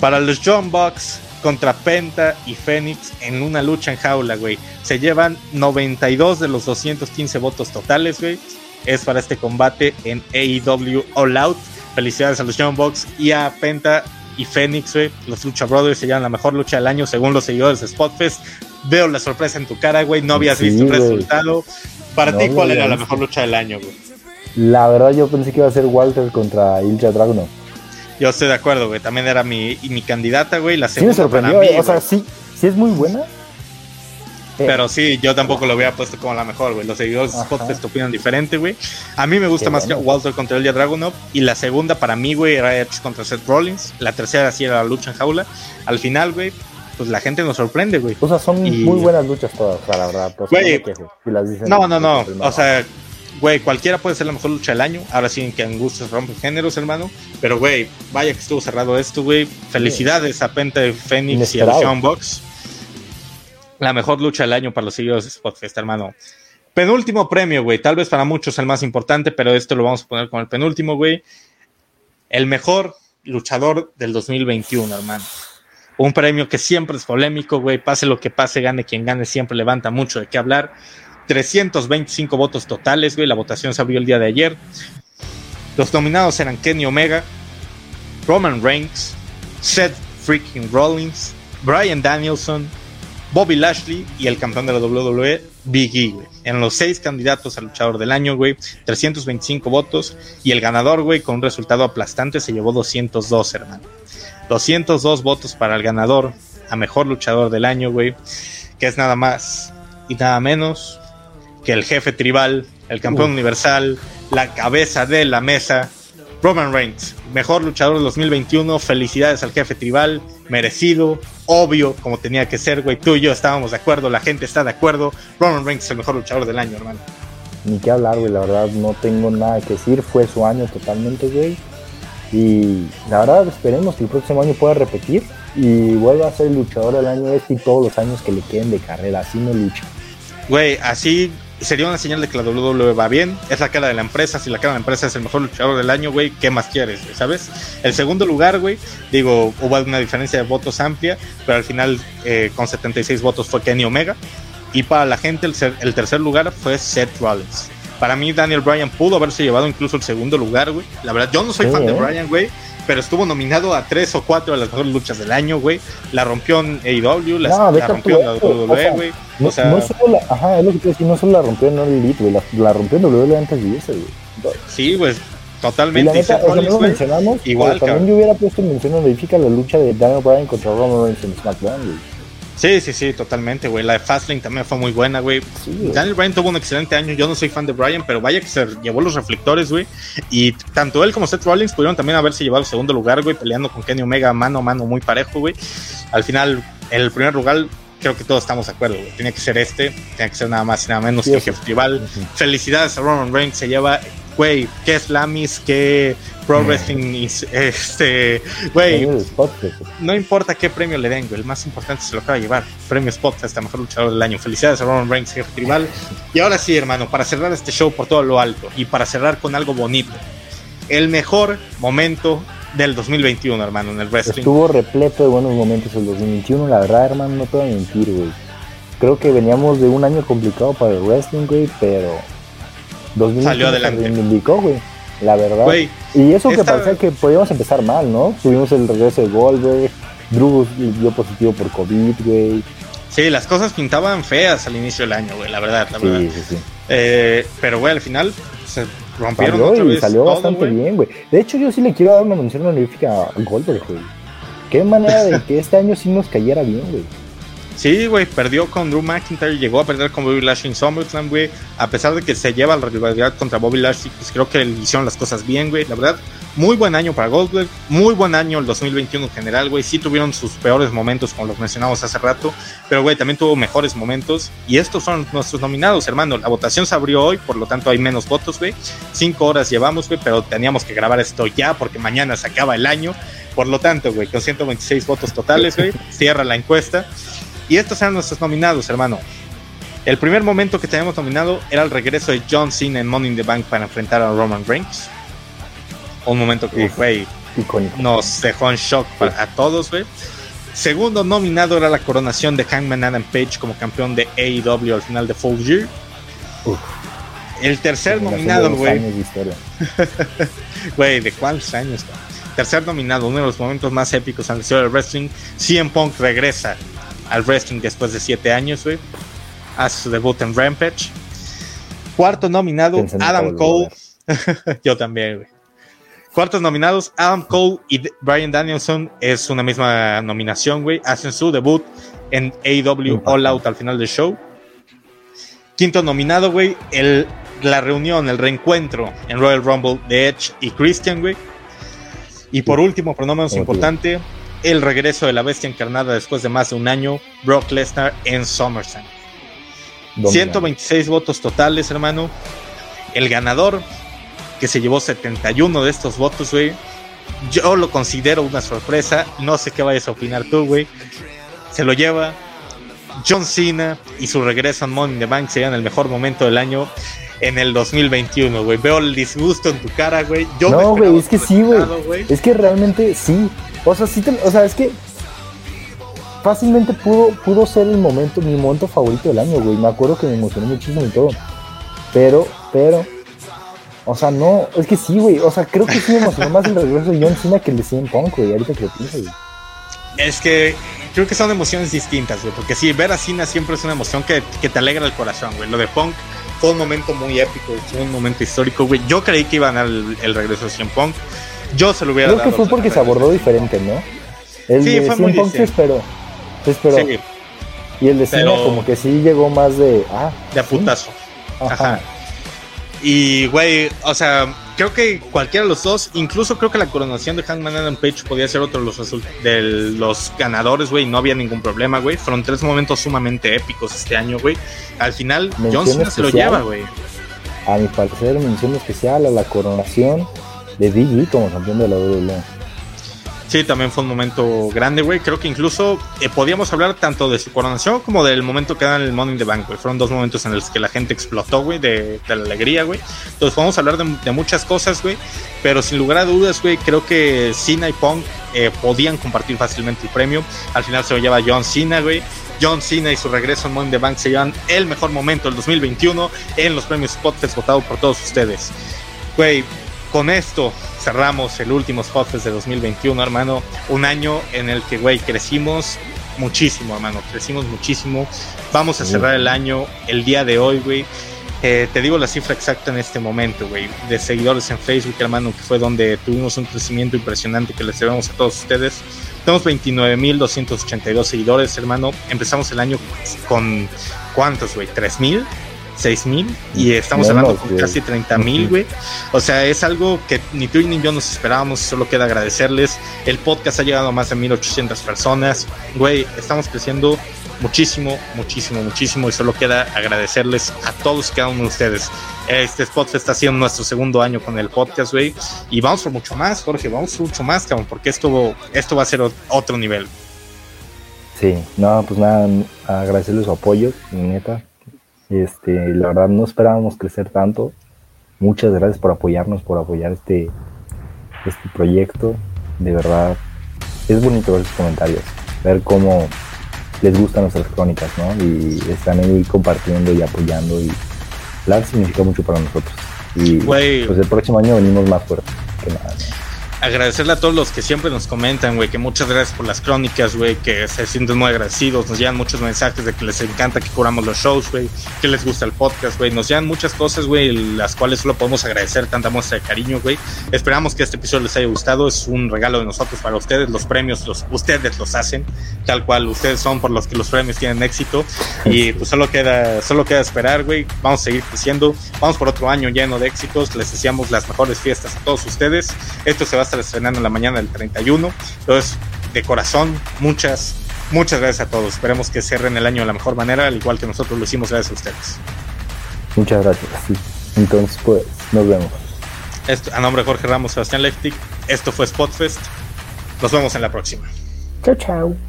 para los John Bucks contra Penta y Phoenix en una lucha en jaula, güey. Se llevan 92 de los 215 votos totales, güey. Es para este combate en AEW All Out. Felicidades a los John Bucks y a Penta y Phoenix, güey. Los Lucha Brothers se llevan la mejor lucha del año según los seguidores de Spotfest. Veo la sorpresa en tu cara, güey. No habías visto el resultado. Para ti, ¿cuál era la mejor lucha del año, güey? La verdad, yo pensé que iba a ser Walter contra Ilja Dragunov. Yo estoy de acuerdo, güey. También era mi, mi candidata, güey. La segunda sí me sorprendió, o sea, sí, sí es muy buena. Pero sí, yo tampoco lo hubiera puesto como la mejor, güey. Los seguidores de podcast opinan diferente, güey. A mí me gusta más que Walter contra Elia Dragunov. Y la segunda para mí, güey, era Edge contra Seth Rollins. La tercera sí era la lucha en jaula. Al final, güey, pues la gente nos sorprende, güey. O sea, son muy buenas luchas todas, la verdad. Güey, no, no, no. O sea, güey, cualquiera puede ser la mejor lucha del año. Ahora sí que Angustias rompe géneros, hermano. Pero, güey, vaya que estuvo cerrado esto, güey. Felicidades a Penta Phoenix y a Sean Box. La mejor lucha del año para los seguidores de Spotfest, hermano. Penúltimo premio, güey. Tal vez para muchos el más importante, pero esto lo vamos a poner con el penúltimo, güey. El mejor luchador del 2021, hermano. Un premio que siempre es polémico, güey. Pase lo que pase, gane quien gane, siempre levanta mucho de qué hablar. 325 votos totales, güey. La votación se abrió el día de ayer. Los nominados eran Kenny Omega, Roman Reigns, Seth freaking Rollins, Brian Danielson, Bobby Lashley y el campeón de la WWE, Big E, güey. En los seis candidatos al luchador del año, güey, 325 votos. Y el ganador, güey, con un resultado aplastante, se llevó 202, hermano. 202 votos para el ganador a mejor luchador del año, güey. Que es nada más y nada menos que el jefe tribal, el campeón universal, la cabeza de la mesa, Roman Reigns, mejor luchador del 2021. Felicidades al jefe tribal, merecido, obvio, como tenía que ser, güey. Tú y yo estábamos de acuerdo, la gente está de acuerdo. Roman Reigns es el mejor luchador del año, hermano. Ni que hablar, güey, la verdad no tengo nada que decir. Fue su año totalmente, güey. Y la verdad esperemos que el próximo año pueda repetir y vuelva a ser el luchador del año este y todos los años que le queden de carrera. Así no lucha. Güey, así sería una señal de que la WWE va bien. Es la cara de la empresa. Si la cara de la empresa es el mejor luchador del año, güey, ¿qué más quieres? ¿Sabes? El segundo lugar, güey, digo, hubo una diferencia de votos amplia, pero al final eh, con 76 votos fue Kenny Omega. Y para la gente, el, el tercer lugar fue Seth Rollins. Para mí, Daniel Bryan pudo haberse llevado incluso el segundo lugar, güey. La verdad, yo no soy fan de. Bryan, güey pero estuvo nominado a tres o cuatro de las mejores luchas del año, güey. La rompió en AEW, la, la rompió en la WWE, güey. No, solo la, ajá, es lo que te decía, no solo la rompió en Elite, güey, la, rompió en WWE antes de ese, güey. Sí, güey, totalmente. Y la neta, o sea, no lo mencionamos, igual, también yo hubiera puesto en mención honorífica la lucha de Daniel Bryan contra Roman Reigns en SmackDown, güey. Sí, sí, sí, totalmente, güey. La de Fastlane también fue muy buena, güey. Daniel Bryan tuvo un excelente año. Yo no soy fan de Bryan, pero vaya que se llevó los reflectores, güey. Y tanto él como Seth Rollins pudieron también haberse llevado el segundo lugar, güey, peleando con Kenny Omega mano a mano muy parejo, güey. Al final, en el primer lugar, creo que todos estamos de acuerdo, güey. Tiene que ser este, tiene que ser nada más y nada menos que el jefe tribal. Felicidades a Roman Reigns, se lleva, güey, qué Slamis, qué Pro Wrestling, este, güey, no importa qué premio le den, güey, el más importante se lo acaba de llevar, premio Spot hasta mejor luchador del año. Felicidades a Roman Reigns, jefe tribal. Y ahora sí, hermano, para cerrar este show por todo lo alto y para cerrar con algo bonito, el mejor momento del 2021, hermano, en el wrestling. Estuvo repleto de buenos momentos el 2021, la verdad, hermano, no te voy a mentir, güey. Creo que veníamos de un año complicado para el wrestling, güey, pero 2021 salió adelante. güey la verdad. y eso que parecía que podíamos empezar mal, ¿no? Tuvimos el regreso de Goldberg, Drew dio positivo por COVID, güey. Sí, las cosas pintaban feas al inicio del año, güey, la verdad, la verdad. Sí, sí, eh, pero, güey, al final se rompieron salió, otra vez y salió bastante bien, güey. De hecho, yo sí le quiero dar una mención honorífica a Goldberg, güey. Qué manera de que este año sí nos cayera bien, güey. Sí, güey, perdió con Drew McIntyre, llegó a perder con Bobby Lashley en SummerSlam, güey. A pesar de que se lleva la rivalidad contra Bobby Lashley, pues creo que le hicieron las cosas bien, güey. La verdad, muy buen año para Goldberg, muy buen año el 2021 en general, güey. Sí tuvieron sus peores momentos, como los mencionamos hace rato, pero, güey, también tuvo mejores momentos. Y estos son nuestros nominados, hermano. La votación se abrió hoy, por lo tanto hay menos votos, güey. Cinco horas llevamos, güey, pero teníamos que grabar esto ya porque mañana se acaba el año. Por lo tanto, güey, con 126 votos totales, güey, [laughs] cierra la encuesta. Y estos eran nuestros nominados, hermano. El primer momento que teníamos nominado era el regreso de John Cena en Money in the Bank para enfrentar a Roman Reigns. Un momento que, güey, nos dejó en shock a todos, güey. Segundo nominado era la coronación de Hangman Adam Page como campeón de AEW al final de Full Year. El tercer nominado, güey. [laughs] Güey, ¿de cuántos años? Tercer nominado, uno de los momentos más épicos en la historia del wrestling. CM Punk regresa al wrestling después de siete años, güey. Hace su debut en Rampage. Cuarto nominado, Adam Cole. [laughs] Yo también, güey. Cuartos nominados, Adam Cole y Brian Danielson. Es una misma nominación, güey. Hacen su debut en AEW All Out al final del show. Quinto nominado, güey. La reunión, el reencuentro en Royal Rumble de Edge y Christian, güey. Y por último, pero no menos importante, el regreso de la bestia encarnada después de más de un año, Brock Lesnar en SummerSlam. 126 votos totales, hermano. El ganador, que se llevó 71 de estos votos, güey. Yo lo considero una sorpresa. No sé qué vayas a opinar tú, güey. Se lo lleva John Cena y su regreso a Money in the Bank serían el mejor momento del año en el 2021, güey. Veo el disgusto en tu cara, güey. no, güey, es que sí, güey. Es que realmente sí. O sea, sí o sea, es que fácilmente pudo, pudo ser el momento, mi momento favorito del año, güey. Me acuerdo que me emocioné muchísimo y todo. Pero, pero, o sea, no, es que sí, güey. O sea, creo que sí me emocionó más el regreso de John Cena que el de CM Punk, güey. Ahorita que lo pienso, güey. Es que creo que son emociones distintas, güey. Porque sí, ver a Cena siempre es una emoción que, que te alegra el corazón, güey. Lo de Punk fue un momento muy épico, fue un momento histórico, güey. Yo creí que iban a dar el, regreso de CM Punk. Yo se lo hubiera Creo que fue porque se abordó diferente, ¿no? El sí, de fue muy Punk esperó. Se esperó. Y el de Cena como que sí llegó más de... Ah, de putazo. Ajá. Y, güey, o sea, creo que cualquiera de los dos, incluso creo que la coronación de Hangman Adam Page podía ser otro de los, de los ganadores, güey, no había ningún problema, güey. Fueron tres momentos sumamente épicos este año, güey. Al final, John Cena se lo lleva, güey. A mi parecer, mención especial a la coronación de Big como campeón de la WWE. Sí, también fue un momento grande, güey. Creo que incluso eh, podíamos hablar tanto de su coronación como del momento que dan el Money in the Bank, güey. Fueron dos momentos en los que la gente explotó, güey, de, la alegría, güey. Entonces podemos hablar de, muchas cosas, güey. Pero sin lugar a dudas, güey, creo que Cena y Punk eh, podían compartir fácilmente el premio. Al final se lo lleva John Cena, güey. John Cena y su regreso al Money in the Bank se llevan el mejor momento del 2021 en los premios Spotfest votado por todos ustedes. Güey, con esto cerramos el último Spotfest de 2021, hermano. Un año en el que, güey, crecimos muchísimo, hermano. Crecimos muchísimo. Vamos a cerrar el año el día de hoy, güey. Eh, te digo la cifra exacta en este momento, güey, de seguidores en Facebook, hermano, que fue donde tuvimos un crecimiento impresionante que les debemos a todos ustedes. Tenemos 29.282 seguidores, hermano. Empezamos el año con ¿cuántos, güey? ¿3.000? 6 mil y estamos hablando con casi 30 mil, güey. O sea, es algo que ni tú ni yo nos esperábamos, solo queda agradecerles. El podcast ha llegado a más de 1800 personas, güey. Estamos creciendo muchísimo, muchísimo, muchísimo y solo queda agradecerles a todos cada uno de ustedes. Este podcast está haciendo nuestro segundo año con el podcast, güey, y vamos por mucho más, Jorge, vamos por mucho más, cabrón, porque esto, esto va a ser otro nivel. Sí, no, pues nada, agradecerles su apoyo, neta. Este, la verdad no esperábamos crecer tanto. Muchas gracias por apoyarnos, por apoyar este, este proyecto. De verdad, es bonito ver sus comentarios, ver cómo les gustan nuestras crónicas, ¿no? Y están ahí compartiendo y apoyando y la significa mucho para nosotros. Y pues el próximo año venimos más fuertes que nada agradecerle a todos los que siempre nos comentan, güey, que muchas gracias por las crónicas, güey, que se sienten muy agradecidos, nos llegan muchos mensajes de que les encanta que curamos los shows, güey, que les gusta el podcast, güey, nos llegan muchas cosas, güey, las cuales solo podemos agradecer tanta muestra de cariño, güey. Esperamos que este episodio les haya gustado, es un regalo de nosotros para ustedes, los premios los ustedes los hacen, tal cual ustedes son por los que los premios tienen éxito y pues solo queda solo queda esperar, güey, vamos a seguir creciendo, vamos por otro año lleno de éxitos, les deseamos las mejores fiestas a todos ustedes. Esto se va a estar estrenando en la mañana del 31. Entonces, de corazón, muchas, muchas gracias a todos. Esperemos que cierren el año de la mejor manera, al igual que nosotros lo hicimos gracias a ustedes. Muchas gracias. Entonces, pues, nos vemos. Esto, a nombre de Jorge Ramos, Sebastián Leftic, esto fue Spotfest. Nos vemos en la próxima. Chao, chao.